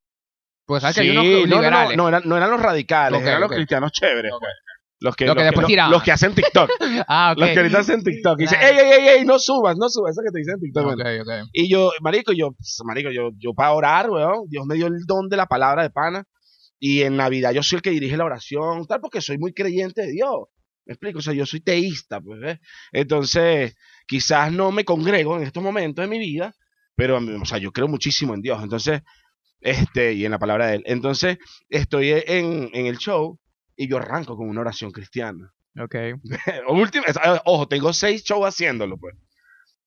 A: Pues sabes que hay unos
B: Sí, no, no, no,
A: liberales.
B: no, eran, no eran los radicales, eran los cristianos chéveres. Pues. Los que,
A: Lo que
B: los
A: después
B: que hacen TikTok.
A: Ah, ok.
B: Los que ahorita hacen TikTok. Y dicen, ey, ey, ey, ey, no subas, no subas. Eso que te dicen en TikTok.
A: Ok,
B: bueno.
A: ok.
B: Y yo, marico, yo, pues, marico, yo, yo para orar, weón, Dios me dio el don de la palabra de pana. Y en Navidad yo soy el que dirige la oración, tal, porque soy muy creyente de Dios. Me explico, o sea, yo soy teísta, pues, ¿ves? Entonces, quizás no me congrego en estos momentos de mi vida, pero, o sea, yo creo muchísimo en Dios. Entonces, este, y en la palabra de Él. Entonces, estoy en, en el show y yo arranco con una oración cristiana.
A: Ok.
B: Última, ojo, tengo seis shows haciéndolo, pues.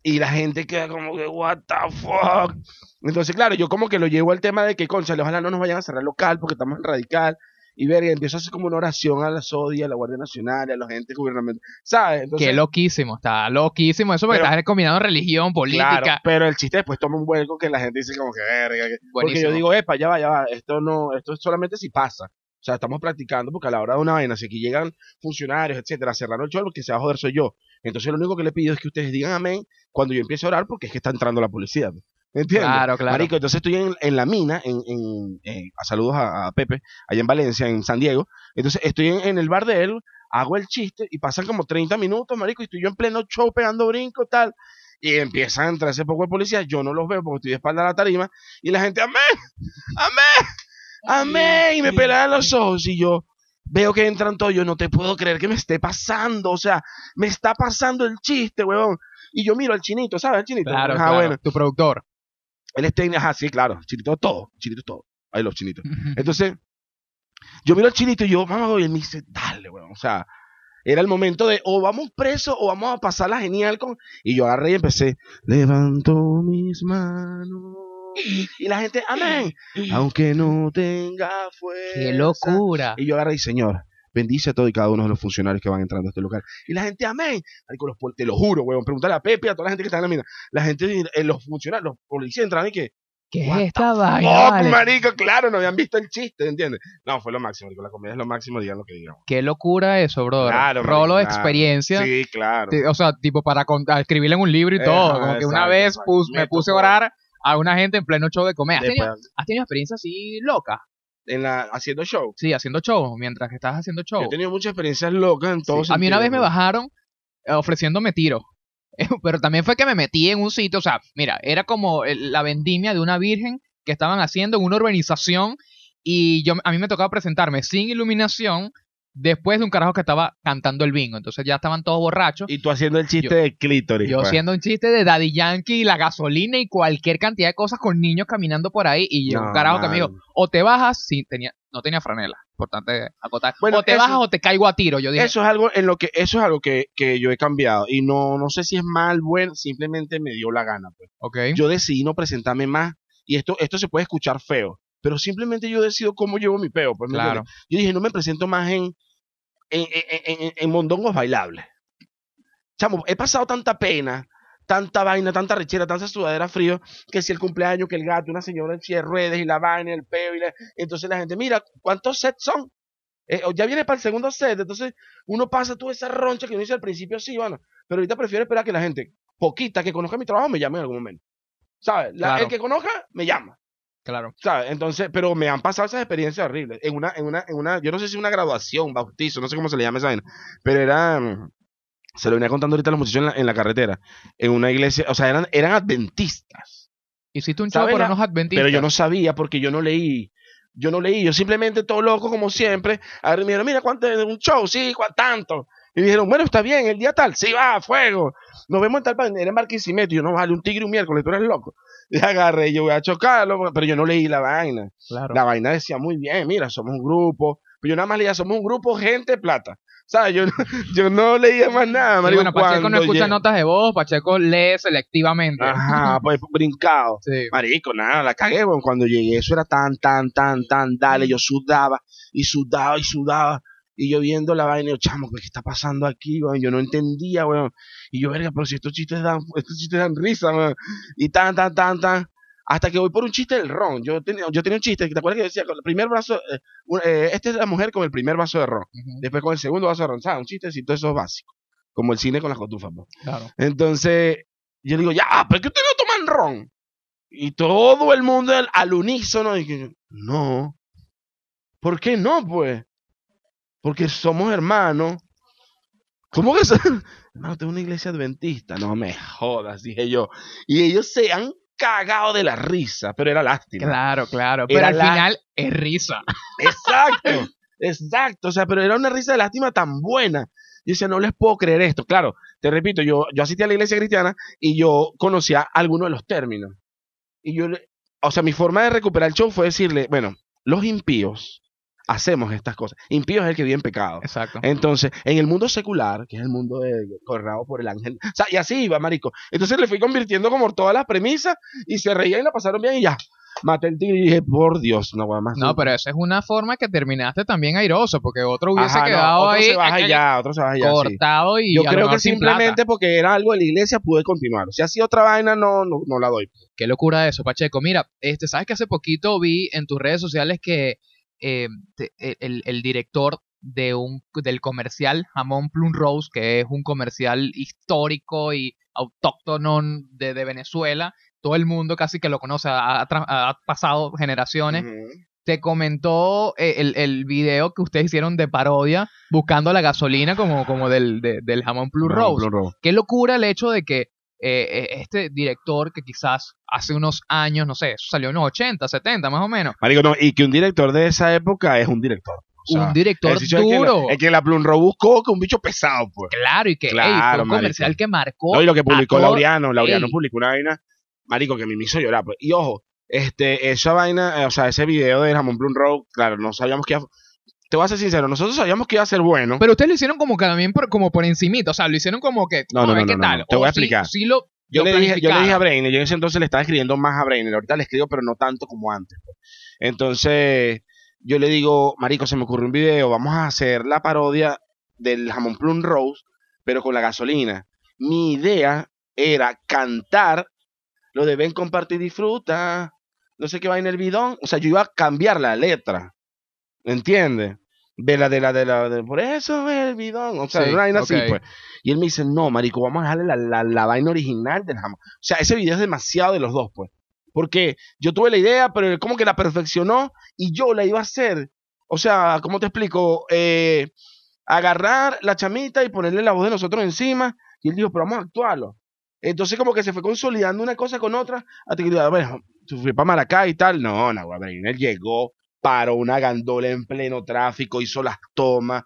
B: Y la gente queda como que, what the fuck. Entonces, claro, yo como que lo llevo al tema de que, concha, ojalá no nos vayan a cerrar local porque estamos en radical. Y ver, y empiezo a hacer como una oración a la SODI, a la Guardia Nacional, a los agentes gubernamentales. ¿Sabes? Entonces,
A: Qué loquísimo, está loquísimo eso porque
B: Pero-
A: estás combinando religión, política.
B: Claro, pero el chiste después toma un vuelco que la gente dice como que verga. que- Porque yo digo, epa, ya va, ya va, esto no, esto es solamente si pasa. O sea, estamos practicando porque a la hora de una vaina, si aquí llegan funcionarios, etcétera, a cerrar el show, lo que se va a joder soy yo. Entonces lo único que le pido es que ustedes digan amén cuando yo empiece a orar porque es que está entrando la policía. ¿Me entiendes?
A: Claro, claro.
B: Marico, entonces estoy en, en la mina, en, en, en- a saludos a, a Pepe, allá en Valencia, en San Diego. Entonces estoy en, en el bar de él, hago el chiste y pasan como 30 minutos, marico, y estoy yo en pleno show pegando brinco, tal. Y empiezan a entrar ese poco de policías, yo no los veo porque estoy de espalda a la tarima, y la gente, amén, amén, amén, y me pelan los ojos, y yo veo que entran todos, yo no te puedo creer que me esté pasando, o sea, me está pasando el chiste, huevón. Y yo miro al chinito, ¿sabes? El chinito.
A: Claro,
B: Ajá,
A: claro.
B: bueno.
A: Tu productor.
B: Él es técnico, ajá, sí, claro. Chinito todo. Chinito todo. Ahí los chinitos. Entonces, yo miro al chinito y yo, mamá, y él me dice, dale, weón. O sea, era el momento de o vamos presos o vamos a pasarla genial con. Y yo agarré y empecé, levanto mis manos. Y la gente, amén. Aunque no tenga fuerza.
A: Qué locura.
B: Y yo agarré y, Señor, bendice a todos y cada uno de los funcionarios que van entrando a este lugar. Y la gente, amén. Te lo juro, weón. Pregúntale a Pepe a toda la gente que está en la mina. La gente, eh, los funcionarios, los policías entraron y que,
A: ¿Qué es esta vaina?
B: oh,
A: vale?
B: marico, claro, no habían visto el chiste, ¿entiendes? No, fue lo máximo, marico. La comedia es lo máximo, digan lo que digan.
A: Qué locura eso, brother.
B: Claro,
A: Rolo de
B: claro.
A: experiencia.
B: Sí, claro.
A: O sea, tipo para escribirle en un libro y todo. Como que una vez pus- me puse a orar a una gente en pleno show de comedia. ¿Has tenido,
B: Después,
A: has tenido experiencias así locas?
B: en la, haciendo show.
A: Sí, haciendo show, mientras que estás haciendo show.
B: Yo he tenido muchas experiencias locas en todos.
A: A mí una vez me bajaron eh, ofreciéndome tiro. Pero también fue que me metí en un sitio, o sea, mira, era como el- la vendimia de una virgen que estaban haciendo en una urbanización y yo a mí me tocaba presentarme sin iluminación después de un carajo que estaba cantando el bingo. Entonces ya estaban todos borrachos.
B: Y tú haciendo el chiste
A: Yo-
B: de clítoris.
A: Yo
B: pues.
A: haciendo un chiste de Daddy Yankee y la gasolina y cualquier cantidad de cosas con niños caminando por ahí y llegó un carajo que me dijo, o te bajas, sí, tenía, no tenía franela, importante acotar,
B: Bueno,
A: o te
B: eso-
A: bajas o te caigo a tiro. Yo dije,
B: Eso es algo en lo que eso es algo que, que yo he cambiado y no no sé si es mal bueno simplemente me dio la gana pues.
A: ok,
B: yo decidí no presentarme más y esto esto se puede escuchar feo pero simplemente yo decido cómo llevo mi peo pues ¿me
A: claro.
B: yo dije no me presento más en en, en, en- mondongos bailables chamo he pasado tanta pena tanta vaina tanta rechera tanta sudadera frío que si el cumpleaños que el gato una señora en silla de ruedas y la vaina el peo y la- entonces la gente mira cuántos sets son Eh, ya viene para el segundo set, entonces uno pasa toda esa roncha que uno dice al principio, sí, bueno, pero ahorita prefiero esperar que la gente, poquita, que conozca mi trabajo, me llame en algún momento. ¿Sabes? La-
A: Claro.
B: El que conozca, me llama.
A: Claro.
B: ¿Sabes? Entonces, pero me han pasado esas experiencias horribles. En una, en una, en una, yo no sé si una graduación, bautizo, no sé cómo se le llama esa vaina, pero era, mm, se lo venía contando ahorita a los muchachos en la, en la carretera, en una iglesia, o sea, eran, eran adventistas.
A: Hiciste un show
B: ¿Sabes
A: por
B: la-
A: unos adventistas.
B: Pero yo no sabía porque yo no leí. Yo no leí, yo simplemente todo loco como siempre. A ver, me dijeron, mira, ¿cuánto es un show? Sí, ¿cuá- tanto. Y dijeron, bueno, está bien, el día tal, sí, va, a fuego. Nos vemos en tal pan, era en Barquisimeto. Y yo, no, vale, un tigre un miércoles, tú eres loco. Y agarré, yo voy a chocarlo, pero yo no leí la vaina.
A: Claro.
B: La vaina decía muy bien, mira, somos un grupo. Pero yo nada más leía, somos un grupo, gente, plata. ¿Sabes? Yo, no- yo no leía más nada,
A: Sí,
B: marico,
A: bueno, Pacheco no escucha
B: llega-
A: notas de voz, Pacheco lee selectivamente.
B: Ajá, pues brincado.
A: Sí.
B: Marico, nada, la cagué, weón. Cuando llegué, eso era tan, tan, tan, tan, dale. Yo sudaba y sudaba y sudaba. Y yo viendo la vaina, y yo, chamo, ¿qué está pasando aquí, weón? Yo no entendía, weón. Y yo, verga, pero si estos chistes dan, estos chistes dan risa, weón. Y tan, tan, tan, tan. Hasta que voy por un chiste del ron. Yo tenía, yo tenía un chiste, ¿te acuerdas que decía? Con el primer vaso, eh, un- eh, esta es la mujer con el primer vaso de ron. Después con el segundo vaso de ron. ¿Sabes? Un chistecito de esos básicos. Como el cine con las cotufas, pues.
A: Claro.
B: Entonces, yo digo, ya, pero que ustedes no toman ron. Y todo el mundo al, al unísono, y que, no. ¿Por qué no, pues? Porque somos hermanos. ¿Cómo que son? Hermano, tengo una iglesia adventista. No me jodas, dije yo. Y ellos se han cagado de la risa, pero era lástima.
A: Claro, claro. Pero
B: Era
A: al
B: la-
A: final es risa.
B: Exacto, exacto. O sea, pero era una risa de lástima tan buena. Yo decía, no les puedo creer esto. Claro, te repito, yo, yo asistí a la iglesia cristiana y yo conocía algunos de los términos. Y yo, o sea, mi forma de recuperar el show fue decirle, bueno, los impíos hacemos estas cosas. Impío es el que vive en pecado.
A: Exacto.
B: Entonces, en el mundo secular, que es el mundo de, gobernado por el ángel, o sea, y así iba, marico. Entonces le fui convirtiendo como todas las premisas y se reían y la pasaron bien y ya. Maté el tigre y dije, por Dios, no voy más.
A: No, pero esa es una forma que terminaste también airoso, porque otro hubiese
B: Ajá, no,
A: quedado
B: otro
A: ahí
B: se baja ya, otro se baja ya. sí.
A: cortado y
B: Yo
A: a
B: creo que
A: plata.
B: simplemente porque era algo de la iglesia pude continuar. Si ha sido otra vaina, no, no, no la doy.
A: Qué locura eso, Pacheco. Mira, este, sabes que hace poquito vi en tus redes sociales que eh, te- el, el director de un del comercial Jamón Plum Rose, que es un comercial histórico y autóctono de, de Venezuela, todo el mundo casi que lo conoce, ha, ha tra- ha pasado generaciones. Te comentó eh, el, el video que ustedes hicieron de parodia buscando la gasolina como, como del, de- del Jamón Plum
B: No,
A: Rose.
B: Blue Rose.
A: Qué locura el hecho de que eh, eh, este director que quizás hace unos años, no sé, salió en los 80, 70 más o menos,
B: Marico, no, y que un director de esa época es un director. O sea,
A: un director
B: el hecho es que la-
A: duro,
B: Es que la Plum Rose buscó que un bicho pesado, pues.
A: claro, y que ey,
B: Claro,
A: fue un comercial que marcó
B: No, y lo que publicó Laureano, Laureano publicó una vaina, marico, que me hizo llorar, pues. Y ojo, este, esa vaina, eh, o sea, ese video de Ramón Blue Road, claro, no sabíamos que te voy a ser sincero, nosotros sabíamos que iba a ser bueno.
A: Pero ustedes lo hicieron como que también por, como por encimita, o sea, lo hicieron como que,
B: No, no, no,
A: qué
B: no,
A: tal.
B: te voy a
A: sí-
B: explicar.
A: sí lo,
B: yo,
A: lo
B: le dije, yo le dije a. Brainer, yo en ese entonces le estaba escribiendo más a Brainer, ahorita le escribo, pero no tanto como antes. pues. Entonces, yo le digo, marico, se me ocurrió un video, vamos a hacer la parodia del jamón plum rose, pero con la gasolina. Mi idea era cantar lo de ven, comparte y disfruta, no sé qué va en el bidón, o sea, yo iba a cambiar la letra, ¿entiendes? De la, de la, de la, de, por eso el bidón, o sea,
A: Sí,
B: una vaina así, pues. Y él me dice, no, marico, vamos a dejarle la, la, la vaina original del jamón. O sea, ese video es demasiado de los dos, pues. Porque yo tuve la idea, pero él como que la perfeccionó y yo la iba a hacer. O sea, ¿cómo te explico? Eh, agarrar la chamita y ponerle la voz de nosotros encima. Y él dijo, pero vamos a actuarlo. Entonces como que se fue consolidando una cosa con otra. Hasta que bueno, fui para Maracay y tal. No, no, él llegó, paró una gandola en pleno tráfico, hizo las tomas,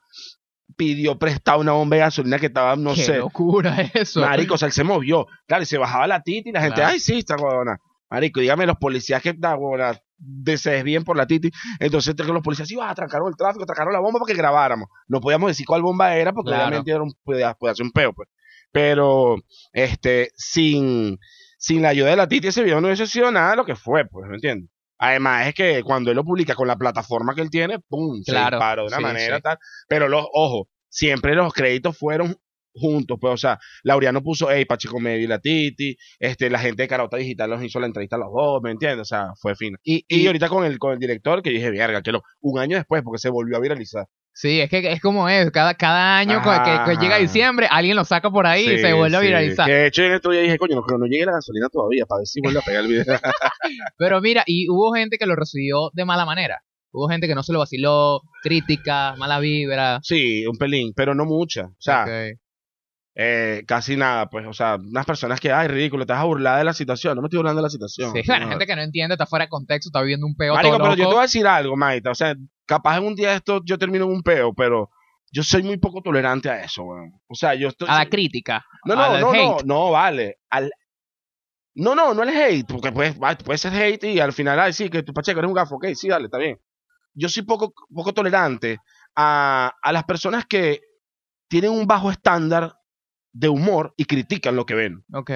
B: pidió prestado una bomba de gasolina que estaba, no
A: Qué
B: sé,
A: locura eso.
B: Marico, o sea, él se movió. Claro, y se bajaba la titi y la gente,
A: Claro.
B: ay, sí, está huevona. Marico, dígame los policías que está huevona, de- se desvíen por la titi. Entonces, los policías iban a trancaron el tráfico, trancaron la bomba para que grabáramos. No podíamos decir cuál bomba era porque
A: Claro.
B: obviamente era un, podía, podía ser un peo, pues. Pero, este, sin, sin la ayuda de la titi, ese video no hubiese sido nada de lo que fue, pues, ¿me entiendes? Además es que cuando él lo publica con la plataforma que él tiene, ¡pum!
A: Claro,
B: se disparó de una
A: sí,
B: manera
A: sí.
B: tal. Pero los, ojo, siempre los créditos fueron juntos, pues, o sea, Laureano puso, hey, Pacheco Medio y la Titi, este, la gente de Carota Digital nos hizo la entrevista a los dos, ¿me entiendes? O sea, fue fino.
A: Y,
B: Y
A: y-
B: ahorita con el, con el director, que dije, verga, que lo, un año después, porque se volvió a viralizar.
A: Sí, es que es como es, cada, cada año
B: Ajá,
A: que, que llega diciembre, alguien lo saca por ahí y se vuelve a
B: sí.
A: viralizar.
B: Que de hecho en estos días dije, coño, no, que no llegue la gasolina todavía, para ver si vuelve a pegar el video.
A: Pero mira, y hubo gente que lo recibió de mala manera. Hubo gente que no se lo vaciló, crítica, mala vibra.
B: sí, un pelín, pero no mucha. O sea. Eh, casi nada, pues, o sea, unas personas que, ay, ridículo, te vas a burlar de la situación. No me estoy burlando de la situación.
A: Sí, bueno,
B: señor.
A: gente que no entiende, está fuera de contexto, está viviendo un peo
B: Marico,
A: todo
B: pero yo te voy a decir algo, Maita. O sea, capaz en un día de esto yo termino en un peo, pero yo soy muy poco tolerante a eso, weón. O sea, yo estoy.
A: A la crítica.
B: no, no, no, no, no, vale. Al... No, no, no el hate, porque puede, puede ser hate y al final, ay, sí, que tu pacheco eres un gafo, ok, sí, dale, está bien. Yo soy poco, poco tolerante a, a las personas que tienen un bajo estándar de humor y critican lo que ven,
A: Ok.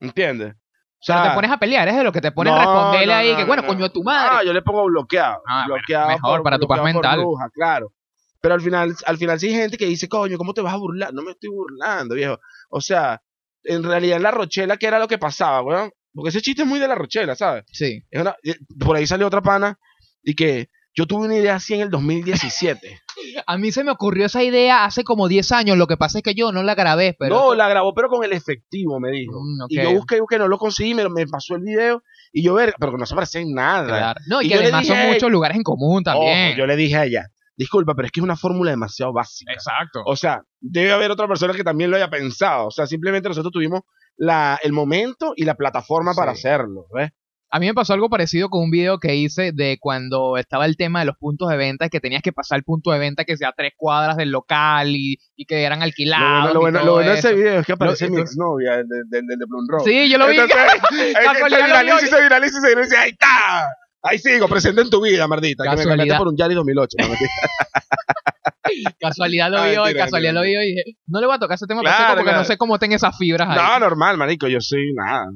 B: ¿entiendes? O
A: Pero te pones a pelear, es de lo que te pones a responderle
B: no,
A: ahí, que bueno,
B: no.
A: coño, tu madre.
B: Ah, yo le pongo bloqueado.
A: Ah, bueno,
B: bloqueado
A: mejor, para tu paz mental.
B: bruja, claro. Pero al final, al final sí hay gente que dice, coño, ¿cómo te vas a burlar? No me estoy burlando, viejo. O sea, en realidad en la Rochela, ¿qué era lo que pasaba, weón? Porque ese chiste es muy de la Rochela, ¿sabes?
A: Sí.
B: Es una- eh, por ahí salió otra pana y que yo tuve una idea así en el 2017.
A: A mí se me ocurrió esa idea hace como 10 años, lo que pasa es que yo no la grabé, pero...
B: no, la grabó, pero con el efectivo, me dijo.
A: Mm.
B: Y yo busqué, busqué, no lo conseguí, me, me pasó el video y yo ver, pero que no se parece en nada.
A: Claro. No, y,
B: Y
A: que además son
B: dije,
A: muchos lugares en común también.
B: Ojo, yo le dije a ella, disculpa, pero es que es una fórmula demasiado básica.
A: Exacto.
B: O sea, debe haber otra persona que también lo haya pensado. O sea, simplemente nosotros tuvimos la, el momento y la plataforma para hacerlo, ¿ves?
A: A mí me pasó algo parecido con un video que hice de cuando estaba el tema de los puntos de venta, que tenías que pasar el punto de venta que sea a tres cuadras del local y, y que eran
B: Lo
A: alquilados.
B: bueno, lo bueno, lo bueno de ese video es que aparece mi exnovia, el de, de, de, Plum Rock.
A: Sí, yo lo vi.
B: Entonces, es que
A: Casualidad
B: se
A: lo vi
B: viraliza y se viraliza y se viraliza ahí está. Ahí sigo, presente en tu vida, mardita. Que me cambiaste por un Yari 2008. no, mentira.
A: Casualidad lo
B: Ah,
A: vi hoy, casualidad lo vi hoy. y dije, No le voy a tocar ese tema
B: Claro,
A: porque
B: claro.
A: no sé cómo tenga esas fibras ahí.
B: no, normal, marico. Yo soy nada.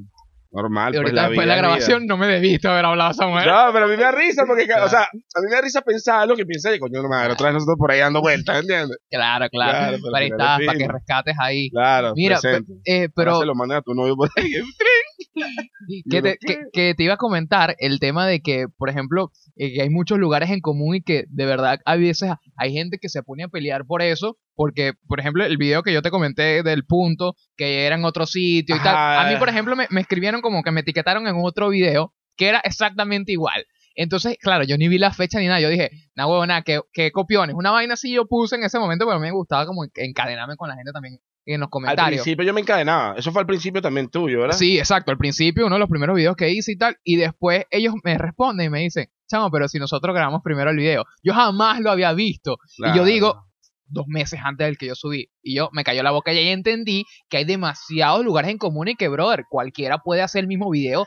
B: Normal.
A: y
B: pues,
A: ahorita después de la grabación no me debiste haber hablado a esa mujer.
B: No, pero a mí me da risa porque,
A: Claro.
B: o sea, a mí me da risa pensar lo que piensa de coño, no madre. Otra vez nosotros por ahí dando vueltas, ¿entiendes?
A: Claro, claro.
B: Claro, pero
A: Para ahí
B: al final
A: estás,
B: es
A: para que rescates ahí.
B: Claro,
A: Mira. Eh, pero
B: se lo mandan a tu novio por ahí.
A: que te,
B: ¿Pero
A: que, que te iba a comentar el tema de que, por ejemplo, eh, que hay muchos lugares en común y que de verdad a veces hay gente que se pone a pelear por eso, porque, por ejemplo, el video que yo te comenté del punto, que era en otro sitio y tal, a mí, por ejemplo, me, me escribieron como que me etiquetaron en otro video que era exactamente igual. Entonces, claro, yo ni vi la fecha ni nada. Yo dije, nah, huevona, que, que copiones. Una vaina así yo puse en ese momento, pero a mí me gustaba como encadenarme con la gente también en los
B: Al
A: comentarios.
B: principio yo me encadenaba. Eso fue al principio también tuyo, ¿verdad?
A: Sí, exacto. Al principio, uno de los primeros videos que hice y tal. Y después ellos me responden y me dicen, chamo, pero si nosotros grabamos primero el video. Yo jamás lo había visto. Y yo digo, dos meses antes del que yo subí. Y yo me cayó la boca y ahí entendí que hay demasiados lugares en común y que, brother, cualquiera puede hacer el mismo video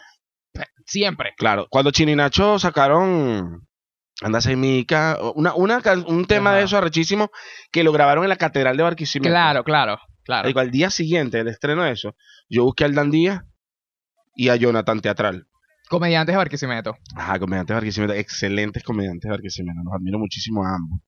A: siempre.
B: Claro, cuando Chini y Nacho sacaron Anda Mica, una, una, un tema
A: Ajá.
B: de eso arrechísimo que lo grabaron en la Catedral de Barquisimeto.
A: Claro, claro, claro.
B: Digo, al día siguiente del estreno de eso, yo busqué al Dan Díaz y a Jonathan Teatral.
A: Comediantes de Barquisimeto.
B: Ajá, comediantes de Barquisimeto, excelentes comediantes de Barquisimeto, los admiro muchísimo a ambos.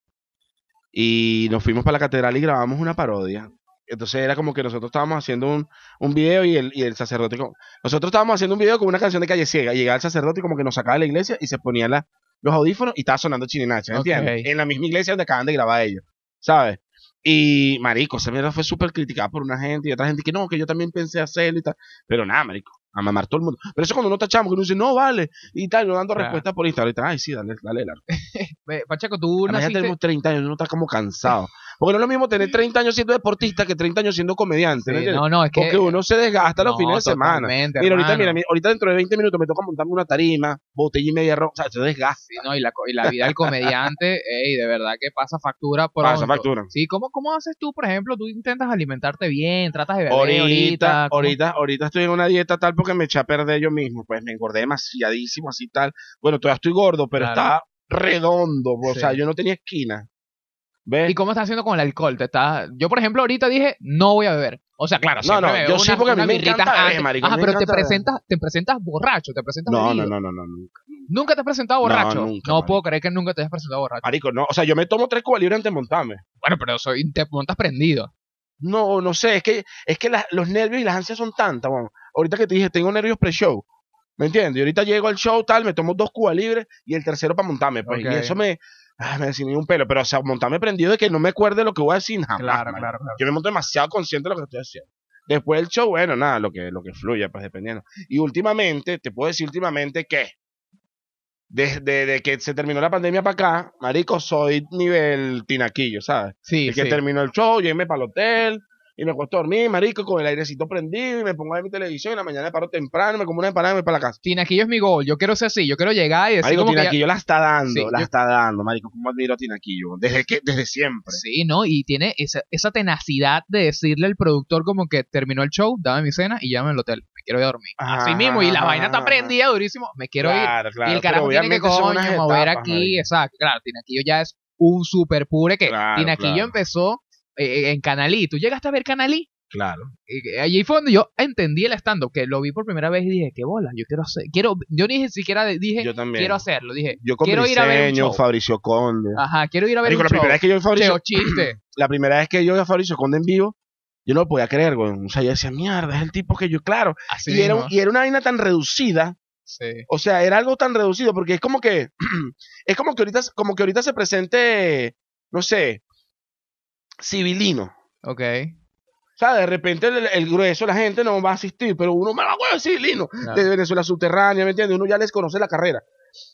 B: Y nos fuimos para la catedral y grabamos una parodia. Entonces era como que nosotros estábamos haciendo un, un video y el, y el sacerdote... como- Nosotros estábamos haciendo un video con una canción de Calle Ciega. Y llegaba el sacerdote y como que nos sacaba de la iglesia y se ponía la- los audífonos y estaba sonando Chininacha, ¿me
A: Ok.
B: entiendes? En la misma iglesia donde acaban de grabar ellos, ¿sabes? Y, marico, esa mierda fue súper criticada por una gente y otra gente que no, que yo también pensé hacerlo y tal. Pero nada, marico, a mamar todo el mundo. Pero eso cuando uno tachamos, que uno dice, no, vale, y tal, no dando
A: Claro.
B: respuestas por Instagram. Y tal, ay, sí, dale, dale.
A: Ve, Pacheco, tú naciste...
B: tenemos 30 años, uno está como cansado. Porque no es lo mismo tener 30 años siendo deportista que 30 años siendo comediante.
A: no, no, es que...
B: Porque uno se desgasta los
A: No,
B: fines de semana. Mira, ahorita,
A: hermano.
B: mira, mira, ahorita dentro de 20 minutos me toca montarme una tarima, botella y media roja, o sea, se desgasta.
A: Sí, no, y la, y la vida del comediante, ey, de verdad que pasa factura pronto.
B: Pasa factura.
A: Sí, ¿cómo, ¿cómo haces tú, por ejemplo? Tú intentas alimentarte bien, tratas de beber
B: Ahorita,
A: ahorita.
B: ahorita, ahorita estoy en una dieta tal porque me eché a perder yo mismo, pues me engordé demasiadísimo así tal. Bueno, todavía estoy gordo, pero
A: Claro.
B: está redondo, o
A: Sí.
B: sea, yo no tenía esquina. ¿Ves?
A: ¿Y cómo estás haciendo con el alcohol? ¿Te estás... Yo, por ejemplo, ahorita dije, no voy a beber. O sea, claro,
B: No,
A: siempre
B: no,
A: me
B: yo
A: bebo
B: sí, porque a mí me encanta beber, marico,
A: Ajá,
B: me
A: pero te presentas, te presentas borracho, te presentas
B: No, no, no, no, no, nunca.
A: ¿Nunca te has presentado
B: No,
A: borracho?
B: nunca,
A: no puedo creer que nunca te hayas presentado borracho.
B: Marico, no, o sea, yo me tomo tres cubas libres antes de montarme.
A: Bueno, pero soy, te montas prendido.
B: No, no sé, es que, es que los nervios y las ansias son tantas, bueno. Ahorita que te dije, tengo nervios pre-show. ¿Me entiendes? Y ahorita llego al show, tal, me tomo dos cubas libres y el tercero para montarme. Pues,
A: Ok.
B: Y eso me, ah, me desinhibe un pelo. Pero, o sea, montarme prendido de que no me acuerde lo que voy a decir jamás.
A: Claro, claro, claro.
B: Yo me monto demasiado consciente de lo que estoy haciendo. Después del show, bueno, nada, lo que, lo que fluya, pues dependiendo. Y últimamente, te puedo decir últimamente que desde de que se terminó la pandemia para acá, marico, soy nivel tinaquillo, ¿sabes?
A: Sí,
B: que
A: sí.
B: terminó el show, llévenme para el hotel, y me acuesto a dormir, marico, con el airecito prendido y me pongo a ver mi televisión y en la mañana me paro temprano, me como una empanada y me voy para la casa.
A: Tinaquillo es mi gol. Yo quiero ser así. Yo quiero llegar y decir
B: Marico,
A: como que ya-
B: Tinaquillo la está dando,
A: Sí,
B: la
A: yo-
B: está dando, marico, cómo admiro a Tinaquillo, desde que, desde siempre.
A: Sí, ¿no? Y tiene esa, esa tenacidad de decirle al productor como que terminó el show, dame mi cena y llámame al hotel. Me quiero ir a dormir. Así mismo. Y la vaina está prendida durísimo. Me quiero ir.
B: Claro,
A: y el carajo tiene que coño mover
B: etapas,
A: aquí.
B: marico.
A: Exacto. Claro, Tinaquillo ya es un super pure que
B: Claro,
A: Tinaquillo empezó eh, en Canalí. ¿Tú llegaste a ver Canalí?
B: Claro.
A: Y- Allí fue donde yo entendí el stand-up, que lo vi por primera vez y dije, qué bola, yo quiero hacer, quiero, yo ni siquiera dije,
B: Yo también.
A: quiero hacerlo, dije,
B: Yo con
A: quiero ir a ver un show.
B: Fabricio Conde.
A: Ajá, quiero ir a ver
B: Marico,
A: un
B: la
A: show.
B: primera vez que yo vi Fabricio,
A: chiste.
B: la primera vez que yo vi a Fabricio Conde en vivo, yo no lo podía creer, güey. O sea, yo decía, mierda, es el tipo que yo, claro.
A: Así
B: Y era, y era una vaina tan reducida,
A: Sí.
B: o sea, era algo tan reducido, porque es como que, es como que ahorita, como que ahorita se presente, no sé, civilino.
A: Ok.
B: O sea, de repente el, el grueso, la gente no va a asistir, pero uno me va a civilino
A: Claro.
B: de Venezuela subterránea, ¿me entiendes? Uno ya les conoce la carrera.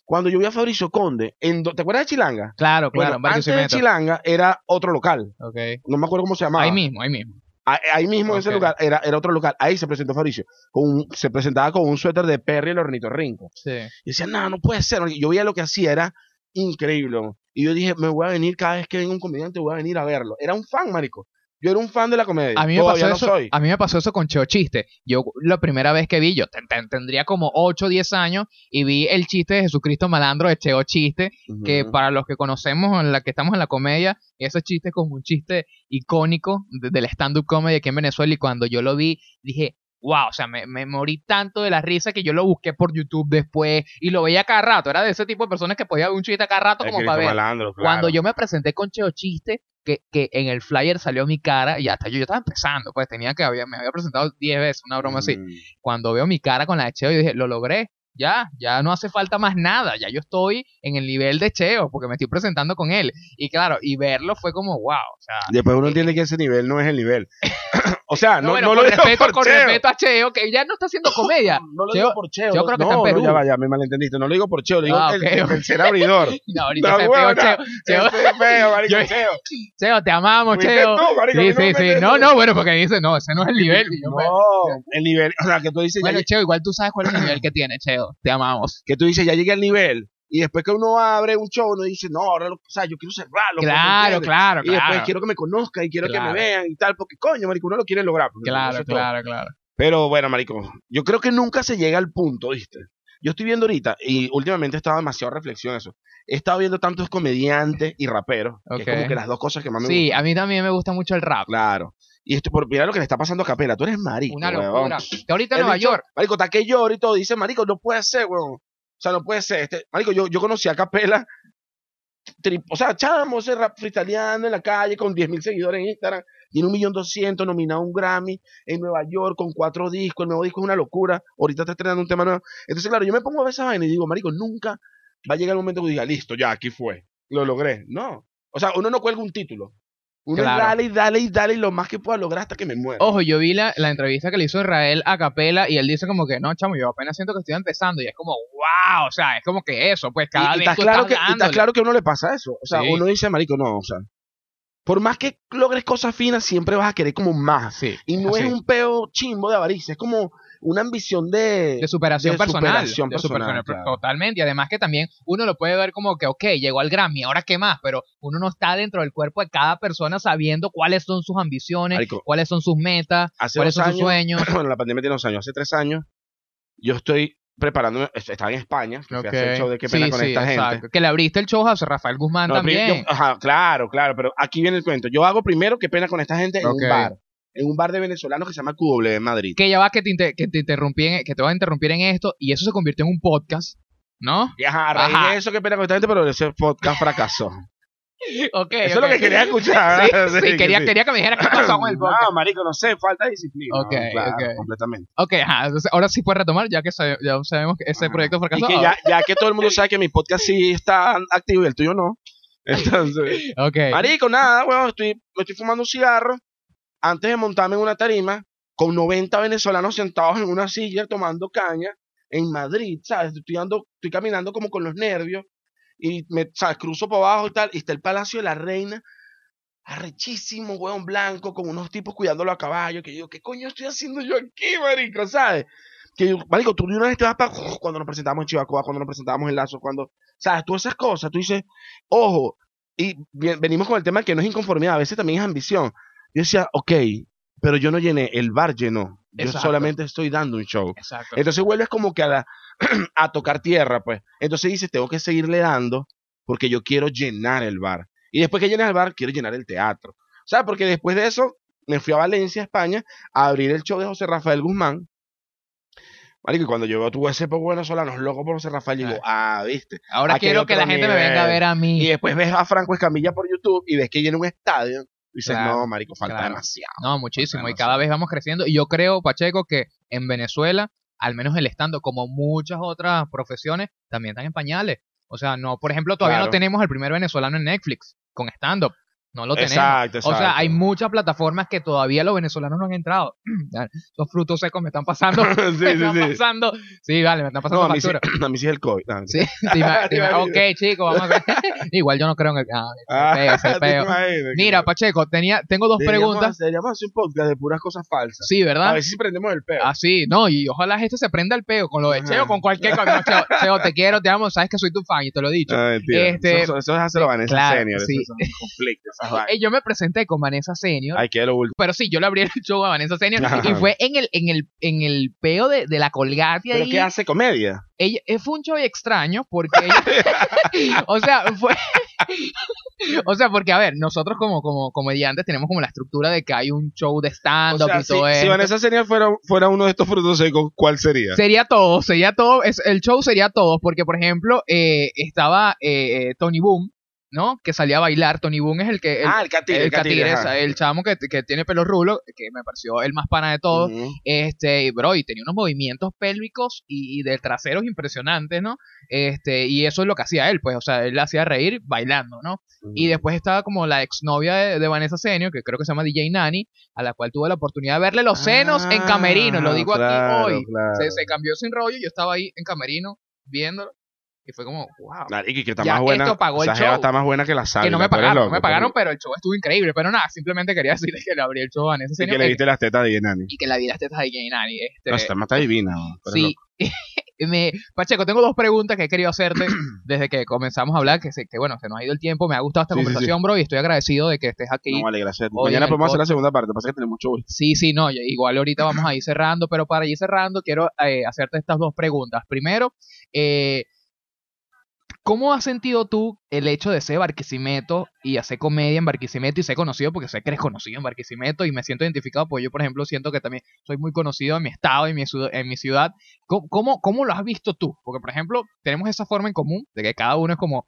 B: Cuando yo vi a Fabricio Conde, en, ¿te acuerdas de Chilanga?
A: Claro, claro,
B: Bueno, antes de. Chilanga era otro local.
A: Ok.
B: No me acuerdo cómo se llamaba.
A: Ahí mismo, ahí mismo.
B: Ahí, ahí mismo en ese lugar era, era otro local. Ahí se presentó Fabricio. Con un- se presentaba con un suéter de Perry y el ornitorrinco.
A: Sí.
B: Y decía, no, no puede ser. Yo veía lo que hacía, era increíble. Y yo dije, me voy a venir cada vez que venga un comediante, voy a venir a verlo. Era un fan, marico. Yo era un fan de la comedia.
A: A mí, me pasó
B: no
A: eso,
B: soy.
A: a mí me pasó eso con Cheo Chiste. Yo la primera vez que vi, yo ten- ten- tendría como 8 o 10 años y vi el chiste de Jesucristo Malandro de Cheo Chiste, que para los que conocemos, en la que estamos en la comedia, ese chiste es como un chiste icónico de- del stand-up comedy aquí en Venezuela y cuando yo lo vi, dije, wow, o sea, me, me morí tanto de la risa que yo lo busqué por YouTube después y lo veía cada rato, era de ese tipo de personas que podía ver un chiste cada rato
B: Es
A: como para ver.
B: Malandro, claro.
A: Cuando yo me presenté con Cheo Chiste, que, que en el flyer salió mi cara y hasta yo, yo estaba empezando, pues tenía que había, me había presentado 10 veces, una broma así
B: Mm.
A: cuando veo mi cara con la de Cheo, yo dije, lo logré. Ya, ya no hace falta más nada, ya yo estoy en el nivel de Cheo, porque me estoy presentando con él. Y claro, y verlo fue como, wow, o sea...
B: Después uno entiende que ese nivel no es el nivel. o sea, no,
A: bueno,
B: no
A: con
B: lo digo
A: respeto,
B: por
A: con
B: Cheo.
A: respeto a Cheo, que ya no está haciendo comedia.
B: No lo
A: Cheo-
B: digo por Cheo. No,
A: creo que
B: no,
A: está en
B: no,
A: Perú.
B: ya va, ya me malentendiste. No lo digo por Cheo, lo digo
A: Ah,
B: el, ser abridor.
A: No, ahorita
B: No,
A: se pegó Cheo. Cheo,
B: feo, marico,
A: Yo-
B: Cheo.
A: Cheo, te amamos, Cheo.
B: tú, marico,
A: Sí,
B: no
A: sí, sí. No, no, bueno, porque dice, no, ese no es el nivel. Yo, pues,
B: No, el nivel, o sea, que tú dices,
A: Bueno, Cheo, igual tú sabes cuál es el nivel que tiene, Cheo. Te amamos.
B: que tú dices, ya llegué al nivel. Y después que uno abre un show, uno dice, no, ahora, lo- o sea, yo quiero cerrarlo. pues, ¿me
A: Claro,
B: entiendes?
A: claro,
B: Y después
A: claro.
B: quiero que me conozcan y quiero que
A: Claro.
B: me vean y tal, porque coño, marico, uno lo quiere lograr.
A: Claro, claro, claro.
B: Pero bueno, marico, yo creo que nunca se llega al punto, ¿viste? Yo estoy viendo ahorita, y últimamente he estado demasiado reflexión eso. He estado viendo tantos comediantes y raperos, que
A: Ok.
B: es como que las dos cosas que más me
A: Sí,
B: gustan.
A: a mí también me gusta mucho el rap.
B: Claro. Y esto, por mira lo que le está pasando a Capela. Tú eres marico,
A: Una locura. Que ahorita en Nueva York.
B: Marico, está que llora y todo. Dice, marico, no puede ser, weón. O sea, no puede ser. Este, marico, yo, yo conocí a Capela. tri- O sea, chamo, ese rap freestyleando en la calle con 10.000 seguidores en Instagram. Tiene un millón doscientos, nominado a un Grammy en Nueva York con cuatro discos. El nuevo disco es una locura. Ahorita está estrenando un tema nuevo. Entonces, claro, yo me pongo a ver esa vaina y digo, marico, nunca va a llegar el momento que diga, listo, ya, aquí fue. Lo logré. No. O sea, uno no cuelga un título. Uno
A: Claro.
B: dale y dale y dale y lo más que pueda lograr hasta que me muera.
A: Ojo, yo vi la, la entrevista que le hizo Israel a Capela y él dice como que, no, chamo, yo apenas siento que estoy empezando y es como, wow, o sea, es como que eso, pues cada
B: y, y
A: vez
B: está
A: tú
B: claro
A: estás
B: que, y está claro que a uno le pasa eso. O sea,
A: Sí.
B: uno dice, marico, no, o sea, por más que logres cosas finas, siempre vas a querer como más.
A: Sí,
B: Y no
A: así.
B: es un peo chimbo de avaricia, es como una ambición de...
A: de superación
B: de
A: personal.
B: superación
A: de
B: personal, claro.
A: Totalmente. Y además que también uno lo puede ver como que, ok, llegó al Grammy, ahora qué más, pero uno no está dentro del cuerpo de cada persona sabiendo cuáles son sus ambiciones,
B: Marico,
A: cuáles son sus metas,
B: hace
A: cuáles son sus sueños.
B: bueno, la pandemia tiene dos años, hace tres años, yo estoy preparándome, estaba en España, que fui a hacer el show de qué pena
A: Sí,
B: con
A: sí,
B: esta
A: exacto.
B: gente.
A: Que le abriste el show a José Rafael Guzmán
B: No,
A: también.
B: yo- ajá, claro, claro, pero aquí viene el cuento. Yo hago primero qué pena con esta gente en un bar, en un bar de venezolanos que se llama QW en Madrid.
A: que ya va que te, inter- que te interrumpí en- que te voy a interrumpir en esto y eso se convirtió en un podcast, ¿no?
B: Y ajá, a raíz
A: Ajá.
B: de eso, qué pena con esta gente, pero ese podcast fracasó.
A: Ok.
B: Eso es lo que quería escuchar.
A: Sí, sí,
B: que
A: quería,
B: sí.
A: quería que me dijeras qué pasó con el podcast.
B: No, marico, no sé, falta disciplina.
A: Ok,
B: ¿no? Claro,
A: ok.
B: completamente.
A: Ok, ajá, entonces ahora sí puedes retomar ya que sabe- ya sabemos que ese
B: Ajá.
A: proyecto fracasó.
B: Y que ya, ya que todo el mundo sabe que mi podcast sí está activo y el tuyo no. Entonces, marico, nada, weón, estoy, me estoy fumando un cigarro antes de montarme en una tarima con 90 venezolanos sentados en una silla tomando caña en Madrid, ¿sabes? Estoy, ando- estoy caminando como con los nervios y me. Cruzo por abajo y tal, y está el Palacio de la Reina arrechísimo, huevón blanco, con unos tipos cuidándolo a caballo, que yo, ¿qué coño estoy haciendo yo aquí, marico? ¿Sabes? Que yo, marico, tú de una vez te para cuando nos presentamos en Chivacoa, cuando nos presentamos en Lazo, cuando, ¿sabes? Todas esas cosas, tú dices, ojo, y venimos con el tema que no es inconformidad, a veces también es ambición. Yo decía, ok, pero yo no llené, el bar llenó. Yo
A: Exacto.
B: solamente estoy dando un show.
A: Exacto.
B: Entonces vuelves como que a, la- a tocar tierra, pues. Entonces dices, tengo que seguirle dando porque yo quiero llenar el bar. Y después que llenas el bar, quiero llenar el teatro. O sea, porque después de eso me fui a Valencia, España, a abrir el show de José Rafael Guzmán. Marico, y cuando yo veo tu ese poco venezolanos locos por José Rafael, digo, ah, viste.
A: Ahora quiero que la gente me venga a ver a mí.
B: Y después ves a Franco Escamilla por YouTube y ves que llena un estadio. Dices,
A: Claro,
B: no, marico, falta
A: claro.
B: demasiado.
A: No, muchísimo. Y cada vez vamos creciendo. Y yo creo, Pacheco, que en Venezuela, al menos el estando, como muchas otras profesiones, también están en pañales. O sea, no, por ejemplo, todavía no tenemos el primer venezolano en Netflix con stand-up. No lo tenemos.
B: Exacto,
A: O sea,
B: exacto.
A: hay muchas plataformas que todavía los venezolanos no han entrado. Esos frutos secos me están pasando.
B: sí,
A: me
B: sí,
A: están
B: sí.
A: pasando. Sí, vale, me están pasando
B: No, a mí, sí,
A: factura.
B: a mí sí es el COVID. No,
A: Sí, ok, chicos, vamos a ver. Igual yo no creo en el. Ah,
B: Ah,
A: peo, ese
B: ¿te
A: peo. Mira, Pacheco, tenía, tengo dos
B: Deberíamos
A: preguntas.
B: hacer- Deberíamos hacer un podcast de puras cosas falsas.
A: Sí,
B: A
A: ¿verdad?
B: ver si prendemos el peo.
A: Ah, sí, no, y ojalá este se prenda el peo con lo de. Cheo, con cualquier cosa. Cheo, Cheo, te quiero, te amo, sabes que soy tu fan y te lo he dicho.
B: Ah.
A: Este-
B: eso, eso es hacerlo Vanessa
A: claro,
B: Senior.
A: sí.
B: Esos son conflictos.
A: Eh, yo me presenté con Vanessa Senior,
B: Hay que lo último.
A: pero sí, yo le abrí el show a Vanessa Senior y fue en el, en el, en el peo de, de la colgate
B: ¿Pero qué hace comedia?
A: Ella, eh, fue un show extraño porque ella, o sea, fue, o sea, porque a ver, nosotros como, como comediantes tenemos como la estructura de que hay un show de
B: O
A: stand-up
B: sea,
A: y
B: si,
A: todo
B: si
A: eso.
B: Vanessa Senior fuera, fuera uno de estos frutos secos, ¿cuál sería?
A: Sería todo, sería todo, es, el show sería todo, porque por ejemplo, eh, estaba eh, eh, Tony Boom, ¿no? Que salía a bailar, Tony Boom es el que, el,
B: ah, el catire.
A: el catire, el chamo que, que tiene pelo rulo, que me pareció el más pana de todos, este, y, bro, y tenía unos movimientos pélvicos y, y de traseros impresionantes, ¿no? Este, y eso es lo que hacía él, pues, o sea, él hacía reír bailando, ¿no? Y después estaba como la exnovia de, de Vanessa Senior, que creo que se llama DJ Nani, a la cual tuve la oportunidad de verle los senos en camerino, lo digo
B: Ah, claro,
A: aquí hoy.
B: claro.
A: Se, se cambió sin rollo, yo estaba ahí en camerino viéndolo y fue como, wow.
B: Marico, y que está
A: Ya
B: más buena.
A: esto pagó el show.
B: está más buena que la sal.
A: que no me pagaron, no me pagaron, pero el show estuvo increíble. Pero nada, simplemente quería decirles que le abrí el show a Vanessa
B: Y que le
A: eh,
B: viste las tetas de Yenani.
A: y que la vi las tetas de DJ Nani. Este,
B: No, esta más está divina.
A: Sí. me, Pacheco, tengo dos preguntas que he querido hacerte desde que comenzamos a hablar, que, se, que bueno, se nos ha ido el tiempo, me ha gustado esta
B: Sí, sí,
A: conversación, bro, y estoy agradecido de que estés aquí.
B: No, vale, gracias. Mañana podemos hacer la segunda parte. Pasa que tenemos mucho hoy.
A: Sí, sí, no, igual ahorita vamos a ir cerrando, pero para ir cerrando quiero eh, hacerte estas dos preguntas. Primero, eh, ¿cómo has sentido tú el hecho de ser Barquisimeto y hacer comedia en Barquisimeto y ser conocido? Porque sé que eres conocido en Barquisimeto y me siento identificado, pues yo, por ejemplo, siento que también soy muy conocido en mi estado y en mi, ciudad- en mi ciudad. ¿Cómo, cómo, cómo lo has visto tú? Porque, por ejemplo, tenemos esa forma en común de que cada uno es como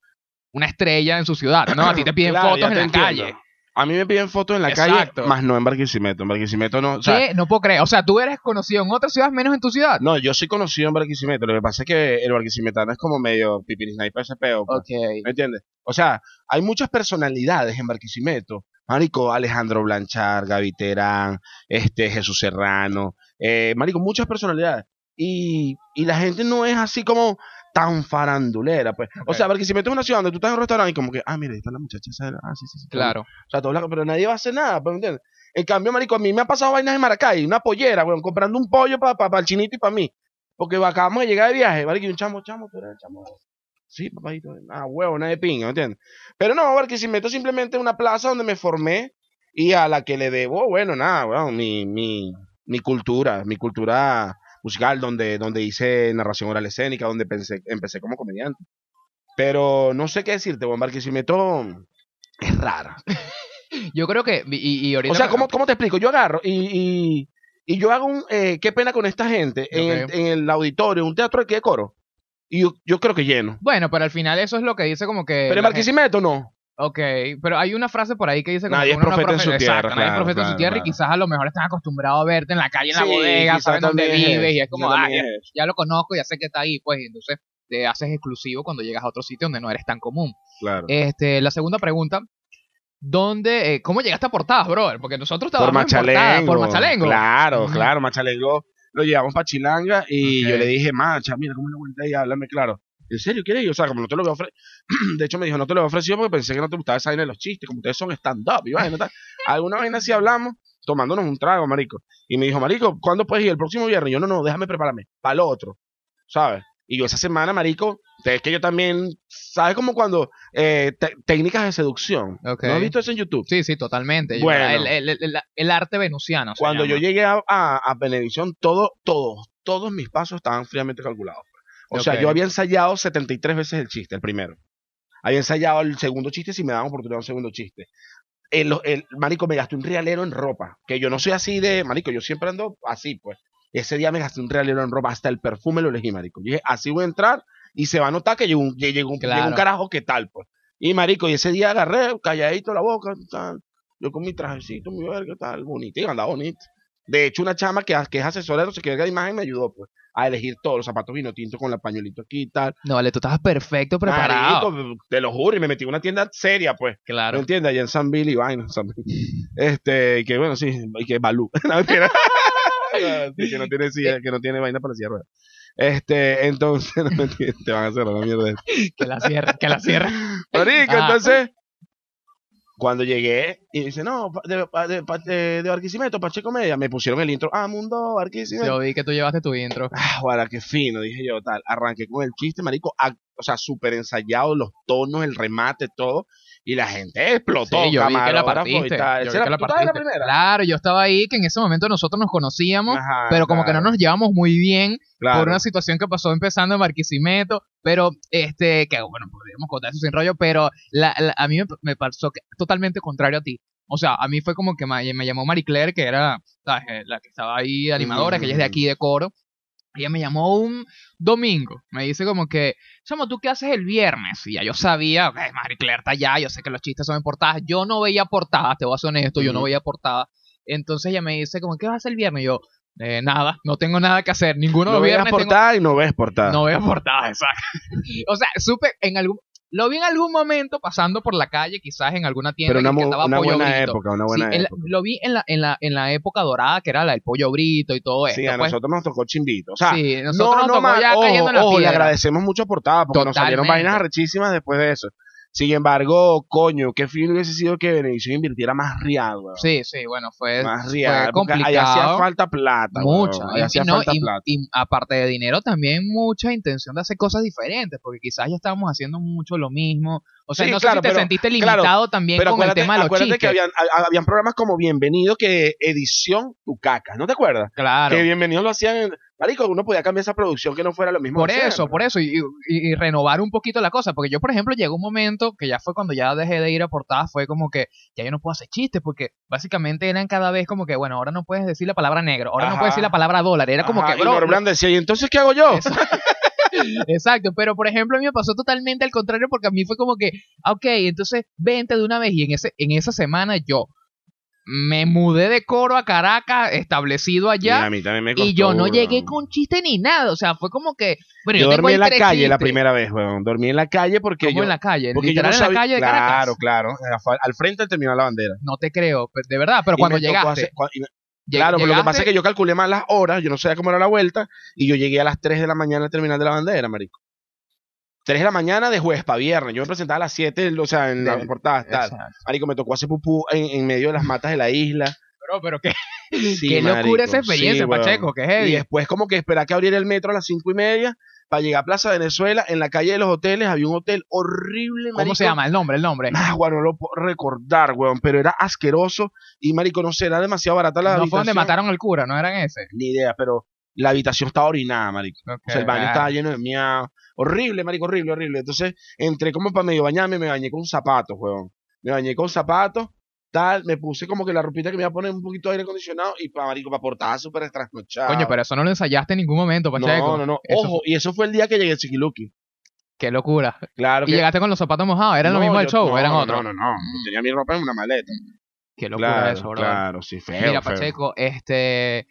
A: una estrella en su ciudad, ¿no? A ti te piden
B: Claro,
A: fotos en la
B: entiendo.
A: calle.
B: A mí me piden fotos en la
A: Exacto.
B: calle, más no en Barquisimeto. En Barquisimeto no. O sea,
A: ¿Qué? No puedo creer. O sea, tú eres conocido en otras ciudades menos en tu ciudad.
B: no, yo soy conocido en Barquisimeto. Lo que pasa es que el barquisimetano es como medio pipiris sniper ese peo. pues.
A: Ok.
B: ¿Me entiendes? O sea, hay muchas personalidades en Barquisimeto. Marico, Alejandro Blanchard, Gaby Terán, este, Jesús Serrano, eh, Marico, muchas personalidades. Y, y la gente no es así como tan farandulera, pues. O sea, Barquisimeto es una ciudad donde tú estás en un restaurante y como que, ah, mira, ahí está la muchacha esa. Ah, sí, sí, sí.
A: Claro.
B: O sea, todos la- pero nadie va a hacer nada, pues, ¿me entiendes? En cambio, marico, a mí me ha pasado vainas en Maracay, una pollera, weón, comprando un pollo para el chinito y para mí. Porque acabamos de llegar de viaje, marico, y un chamo, chamo, eres el chamo. Sí, papadito, ah, huevo, nada de pinga, ¿me entiendes? Pero no, Barquisimeto es simplemente una plaza donde me formé y a la que le debo, bueno, nada, weón, mi, mi, mi cultura, mi cultura musical, donde, donde hice narración oral escénica, donde pensé, empecé como comediante. Pero no sé qué decirte, weón, Barquisimeto es rara.
A: Yo creo que. Y, y ahorita.
B: O sea, ¿cómo, cómo te explico? Yo agarro y, y, y yo hago un... eh, qué pena con esta gente en, el, en el auditorio, un teatro aquí de coro. Y yo, yo creo que lleno.
A: Bueno, pero al final eso es lo que dice como que.
B: Pero en Barquisimeto no.
A: Ok, pero hay una frase por ahí que dice como
B: Nadie
A: que
B: es
A: no
B: profeta en su tierra,
A: Exacto, nadie es
B: claro,
A: profeta en su
B: claro,
A: tierra y quizás a lo mejor están acostumbrados a verte en la calle, en la
B: Sí,
A: bodega, saben dónde vives y es como, ah, ya, lo conozco, ya sé que está ahí, pues, y entonces te haces exclusivo cuando llegas a otro sitio donde no eres tan común.
B: Claro.
A: Este, la segunda pregunta, ¿dónde, eh, cómo llegaste a portadas, brother? Porque nosotros
B: por
A: estábamos en portadas,
B: Machalengo.
A: por Machalengo.
B: Claro, claro, Machalengo. Lo llevamos para Chilanga y yo le dije, Macha, mira cómo es la vuelta ahí, háblame claro. ¿En serio quieres ir? O sea, como no te lo había ofrecido. de hecho, me dijo, no te lo había ofrecido porque pensé que no te gustaba esa vaina de los chistes, como ustedes son stand-up y vaina tal. Alguna vaina así hablamos, tomándonos un trago, marico. Y me dijo, marico, ¿cuándo puedes ir? ¿El próximo viernes? Y yo, no, no, déjame prepararme. Para lo otro. ¿Sabes? Y yo esa semana, marico, es que yo también, ¿sabes como cuando eh, técnicas de seducción? ¿No has visto eso en YouTube?
A: Sí, sí, totalmente.
B: Bueno.
A: el, el- el- el arte venusiano.
B: Cuando yo llegué a, a, a Benevisión, todo, todos, todos mis pasos estaban fríamente calculados. O sea, yo había ensayado 73 veces el chiste, el primero. Había ensayado el segundo chiste si me daban oportunidad un segundo chiste. El, el- marico, me gasté un realero en ropa. Que yo no soy así de, marico, yo siempre ando así, pues. Ese día me gasté un realero en ropa, hasta el perfume lo elegí, marico. Yo dije, así voy a entrar y se va a notar que llegó un, llegó un,
A: Claro.
B: llegó un carajo que tal, pues. Y marico, y ese día agarré, calladito la boca, tal. Yo con mi trajecito, mi verga, tal, bonito, y andaba bonito. De hecho, una chama que, que es asesora de no sé qué de imagen me ayudó, pues, a elegir todos los zapatos vino tinto con el pañuelito aquí y tal.
A: No, vale, tú estabas perfecto preparado.
B: Marico, te lo juro, y me metí en una tienda seria, pues. ¿Me
A: Claro.
B: entiendes? Allá en San Bill y vaina. San. Este, y que bueno, sí, y que Balú. no, mentira. Que no tiene silla, que no tiene vaina para silla de ruedas. Este, entonces, no mentira, te van a hacer la mierda.
A: Que la cierre, que la cierre.
B: Marico,
A: Ah.
B: entonces, cuando llegué y dice, no, de, pa- de, pa- de, de Barquisimeto, Pacheco Media, me pusieron el intro, ah, Mundo, Barquisimeto.
A: Yo vi que tú llevaste tu intro.
B: Ah, guarda, qué fino, dije yo, tal. Arranqué con el chiste, marico, o sea, súper ensayado, los tonos, el remate, todo. Y la gente explotó,
A: Sí, yo vi que la partiste.
B: tal.
A: yo vi
B: ¿Esa era-
A: que la
B: ¿tú estabas en la
A: partiste.
B: primera?
A: Claro, yo estaba ahí, que en ese momento nosotros nos conocíamos,
B: Ajá,
A: pero como que no nos llevamos muy bien
B: claro.
A: por una situación que pasó empezando en Barquisimeto, pero este, que bueno, podríamos contar eso sin rollo, pero la, la- a mí me, me pasó que, totalmente contrario a ti. O sea, a mí fue como que me, me llamó Marie Claire, que era ¿sabes? Eh, la que estaba ahí animadora, que ella es de aquí de coro. Ella me llamó un domingo. Me dice como que, Chamo, ¿tú qué haces el viernes? Y ya yo sabía, ok, Marie Claire está allá, yo sé que los chistes son en portadas. Yo no veía portadas, te voy a ser honesto, yo no veía portadas. Entonces ella me dice como, ¿qué vas a hacer el viernes? Y yo, "Eh, nada, no tengo nada que hacer. Ninguno de
B: No
A: los
B: veas
A: viernes tengo-
B: portada y no ves portada.
A: no veo portadas, exacto. o sea, supe en algún... Lo vi en algún momento pasando por la calle, quizás en alguna tienda
B: pero una,
A: que, estaba
B: una
A: Pollo
B: buena
A: Brito.
B: época, una
A: Sí,
B: buena
A: en la-
B: época.
A: lo vi en la, en, la, en la época dorada, que era la del pollo brito y todo esto.
B: Sí, a
A: pues.
B: nosotros nos tocó chimbito. O sea,
A: sí, nosotros
B: no,
A: nos
B: no
A: tocó
B: mal,
A: ya
B: ojo,
A: cayendo en la
B: ojo, le agradecemos mucho portada porque nos salieron
A: Totalmente.
B: vainas arrechísimas después de eso. Sin embargo, coño, qué fino hubiese sido que Benevisión invirtiera más real, weón.
A: Sí, sí, bueno, fue,
B: más
A: fue
B: real. ahí
A: complicado.
B: hacía falta plata.
A: mucha.
B: ahí hacía
A: no,
B: falta
A: y-
B: plata.
A: y aparte de dinero, también mucha intención de hacer cosas diferentes, porque quizás ya estábamos haciendo mucho lo mismo. O sea,
B: Sí,
A: no
B: claro,
A: sé si te
B: pero-
A: sentiste
B: claro,
A: limitado también
B: Pero
A: con el tema de los
B: acuérdate
A: chistes.
B: que habían, ha- habían programas como Bienvenido que edición tu caca, ¿no te acuerdas?
A: Claro.
B: Que Bienvenido lo hacían en... Marico, uno podía cambiar esa producción que no fuera lo mismo
A: Por eso, por eso, y, y- y renovar un poquito la cosa, porque yo, por ejemplo, llegó un momento que ya fue cuando ya dejé de ir a portadas, fue como que ya yo no puedo hacer chistes, porque básicamente eran cada vez como que, bueno, ahora no puedes decir la palabra negro, ahora no puedes decir la palabra dólar, era como
B: Ajá,
A: que,
B: y decía, ¿y entonces qué hago yo?
A: Exacto. Exacto, pero por ejemplo a mí me pasó totalmente al contrario porque a mí fue como que, ok, entonces vente de una vez y en, ese, en esa semana yo me mudé de coro a Caracas, establecido
B: Y a
A: allá,
B: mí también me costó,
A: y yo no
B: weón.
A: llegué con chiste ni nada, o sea, fue como que, bueno, yo,
B: dormí en la calle la primera vez, weón. Dormí en la calle porque
A: ¿Cómo
B: yo...
A: en la calle?
B: porque yo no
A: en la calle de Caracas.
B: Claro, claro. Al- frente del terminal La Bandera.
A: No te creo, de verdad, pero
B: Y
A: cuando llegaste.
B: hacer- me- Claro, pero lo que pasa es que yo calculé mal las horas, yo no sabía cómo era la vuelta, y yo llegué a las 3 de la mañana al terminal de la bandera, marico. 3 de la mañana de jueves para viernes. Yo me presentaba a las 7, o sea, en la
A: De-
B: portada, tal. Marico, me tocó hacer pupú en, en medio de las matas de la isla.
A: Pero, pero qué,
B: Sí,
A: qué locura esa experiencia,
B: sí.
A: Pacheco, que
B: Y
A: heavy.
B: después como que esperar que abriera el metro a las 5 y media para llegar a Plaza Venezuela. En la calle de los hoteles había un hotel horrible, marico.
A: ¿Cómo se llama? El nombre, el nombre.
B: Ah, bueno, no lo puedo recordar, weón, pero era asqueroso y marico, no sé, era demasiado barata la
A: No fue donde
B: habitación.
A: mataron al cura, no eran ese.
B: Ni idea, pero la habitación estaba orinada, marico. O sea, el baño
A: ah.
B: estaba lleno de miau. Horrible, marico, horrible, horrible. Entonces, entré como para medio bañarme, me bañé con zapatos, weón. Me bañé con zapatos, tal, me puse como que la ropita que me iba a poner un poquito de aire acondicionado y para, marico, para portada súper trasnochado.
A: Coño, pero eso no lo ensayaste en ningún momento, Pacheco.
B: No, no, no.
A: Eso
B: Ojo, y eso fue el día que llegué a Chiquiluki.
A: Qué locura.
B: Claro
A: Y
B: que...
A: llegaste con los zapatos mojados, ¿eran lo
B: No,
A: mismo del show?
B: no,
A: ¿Eran otros?
B: No, no, no. Tenía mi ropa en una maleta.
A: Qué locura
B: Claro,
A: eso, bro.
B: claro, sí, feo,
A: Mira,
B: feo.
A: Pacheco, este.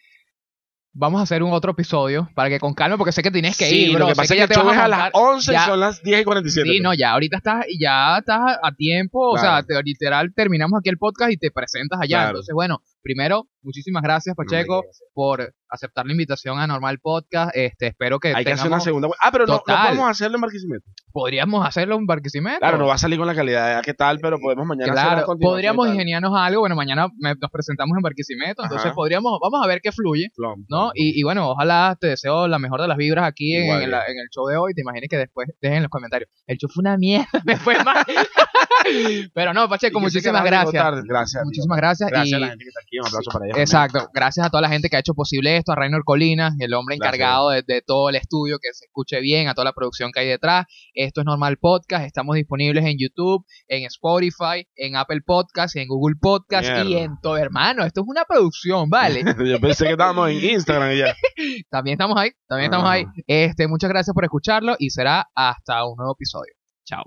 A: Vamos a hacer un otro episodio para que con calma, porque sé que tienes que
B: sí,
A: ir, bro.
B: lo que pasa es que
A: ya te vas a
B: a las
A: montar-
B: 11
A: ya-
B: y son las 10 y 47.
A: Sí, no, ya ahorita estás, ya estás a tiempo, o sea, te- literal terminamos aquí el podcast y te presentas allá.
B: Claro.
A: Entonces, bueno, primero, muchísimas gracias, Pacheco, por aceptar la invitación a Normal Podcast. Este, espero que
B: Hay que hacer
A: tengamos-
B: una segunda. Ah, pero no, no podemos hacerlo en Barquisimeto.
A: podríamos hacerlo en Barquisimeto.
B: Claro, no va a salir con la calidad de qué tal, pero podemos mañana
A: Claro, podríamos ingeniarnos algo. Bueno, mañana me- nos presentamos en Barquisimeto, entonces
B: Ajá.
A: podríamos, vamos a ver qué fluye, ¿no? Y, y bueno, ojalá te deseo la mejor de las vibras aquí en, la- en el show de hoy. Te imagines que después dejen en los comentarios. El show fue una mierda, me fue mal. Pero no, Pacheco, muchísimas gracias.
B: Gracias.
A: Muchísimas gracias.
B: Gracias
A: y
B: a la gente que está aquí. Un aplauso para ellos.
A: Exacto, gracias a toda la gente que ha hecho posible esto, a Rainer Colinas, el hombre encargado de, de todo el estudio, que se escuche bien, a toda la producción que hay detrás. Esto es Normal Podcast, estamos disponibles en YouTube, en Spotify, en Apple Podcast, en Google Podcast y en todo, hermano. Esto es una producción, ¿vale?
B: Yo pensé que estábamos en Instagram y ya.
A: también estamos ahí, también estamos
B: Ah.
A: ahí. Este, muchas gracias por escucharlo y será hasta un nuevo episodio. Chao.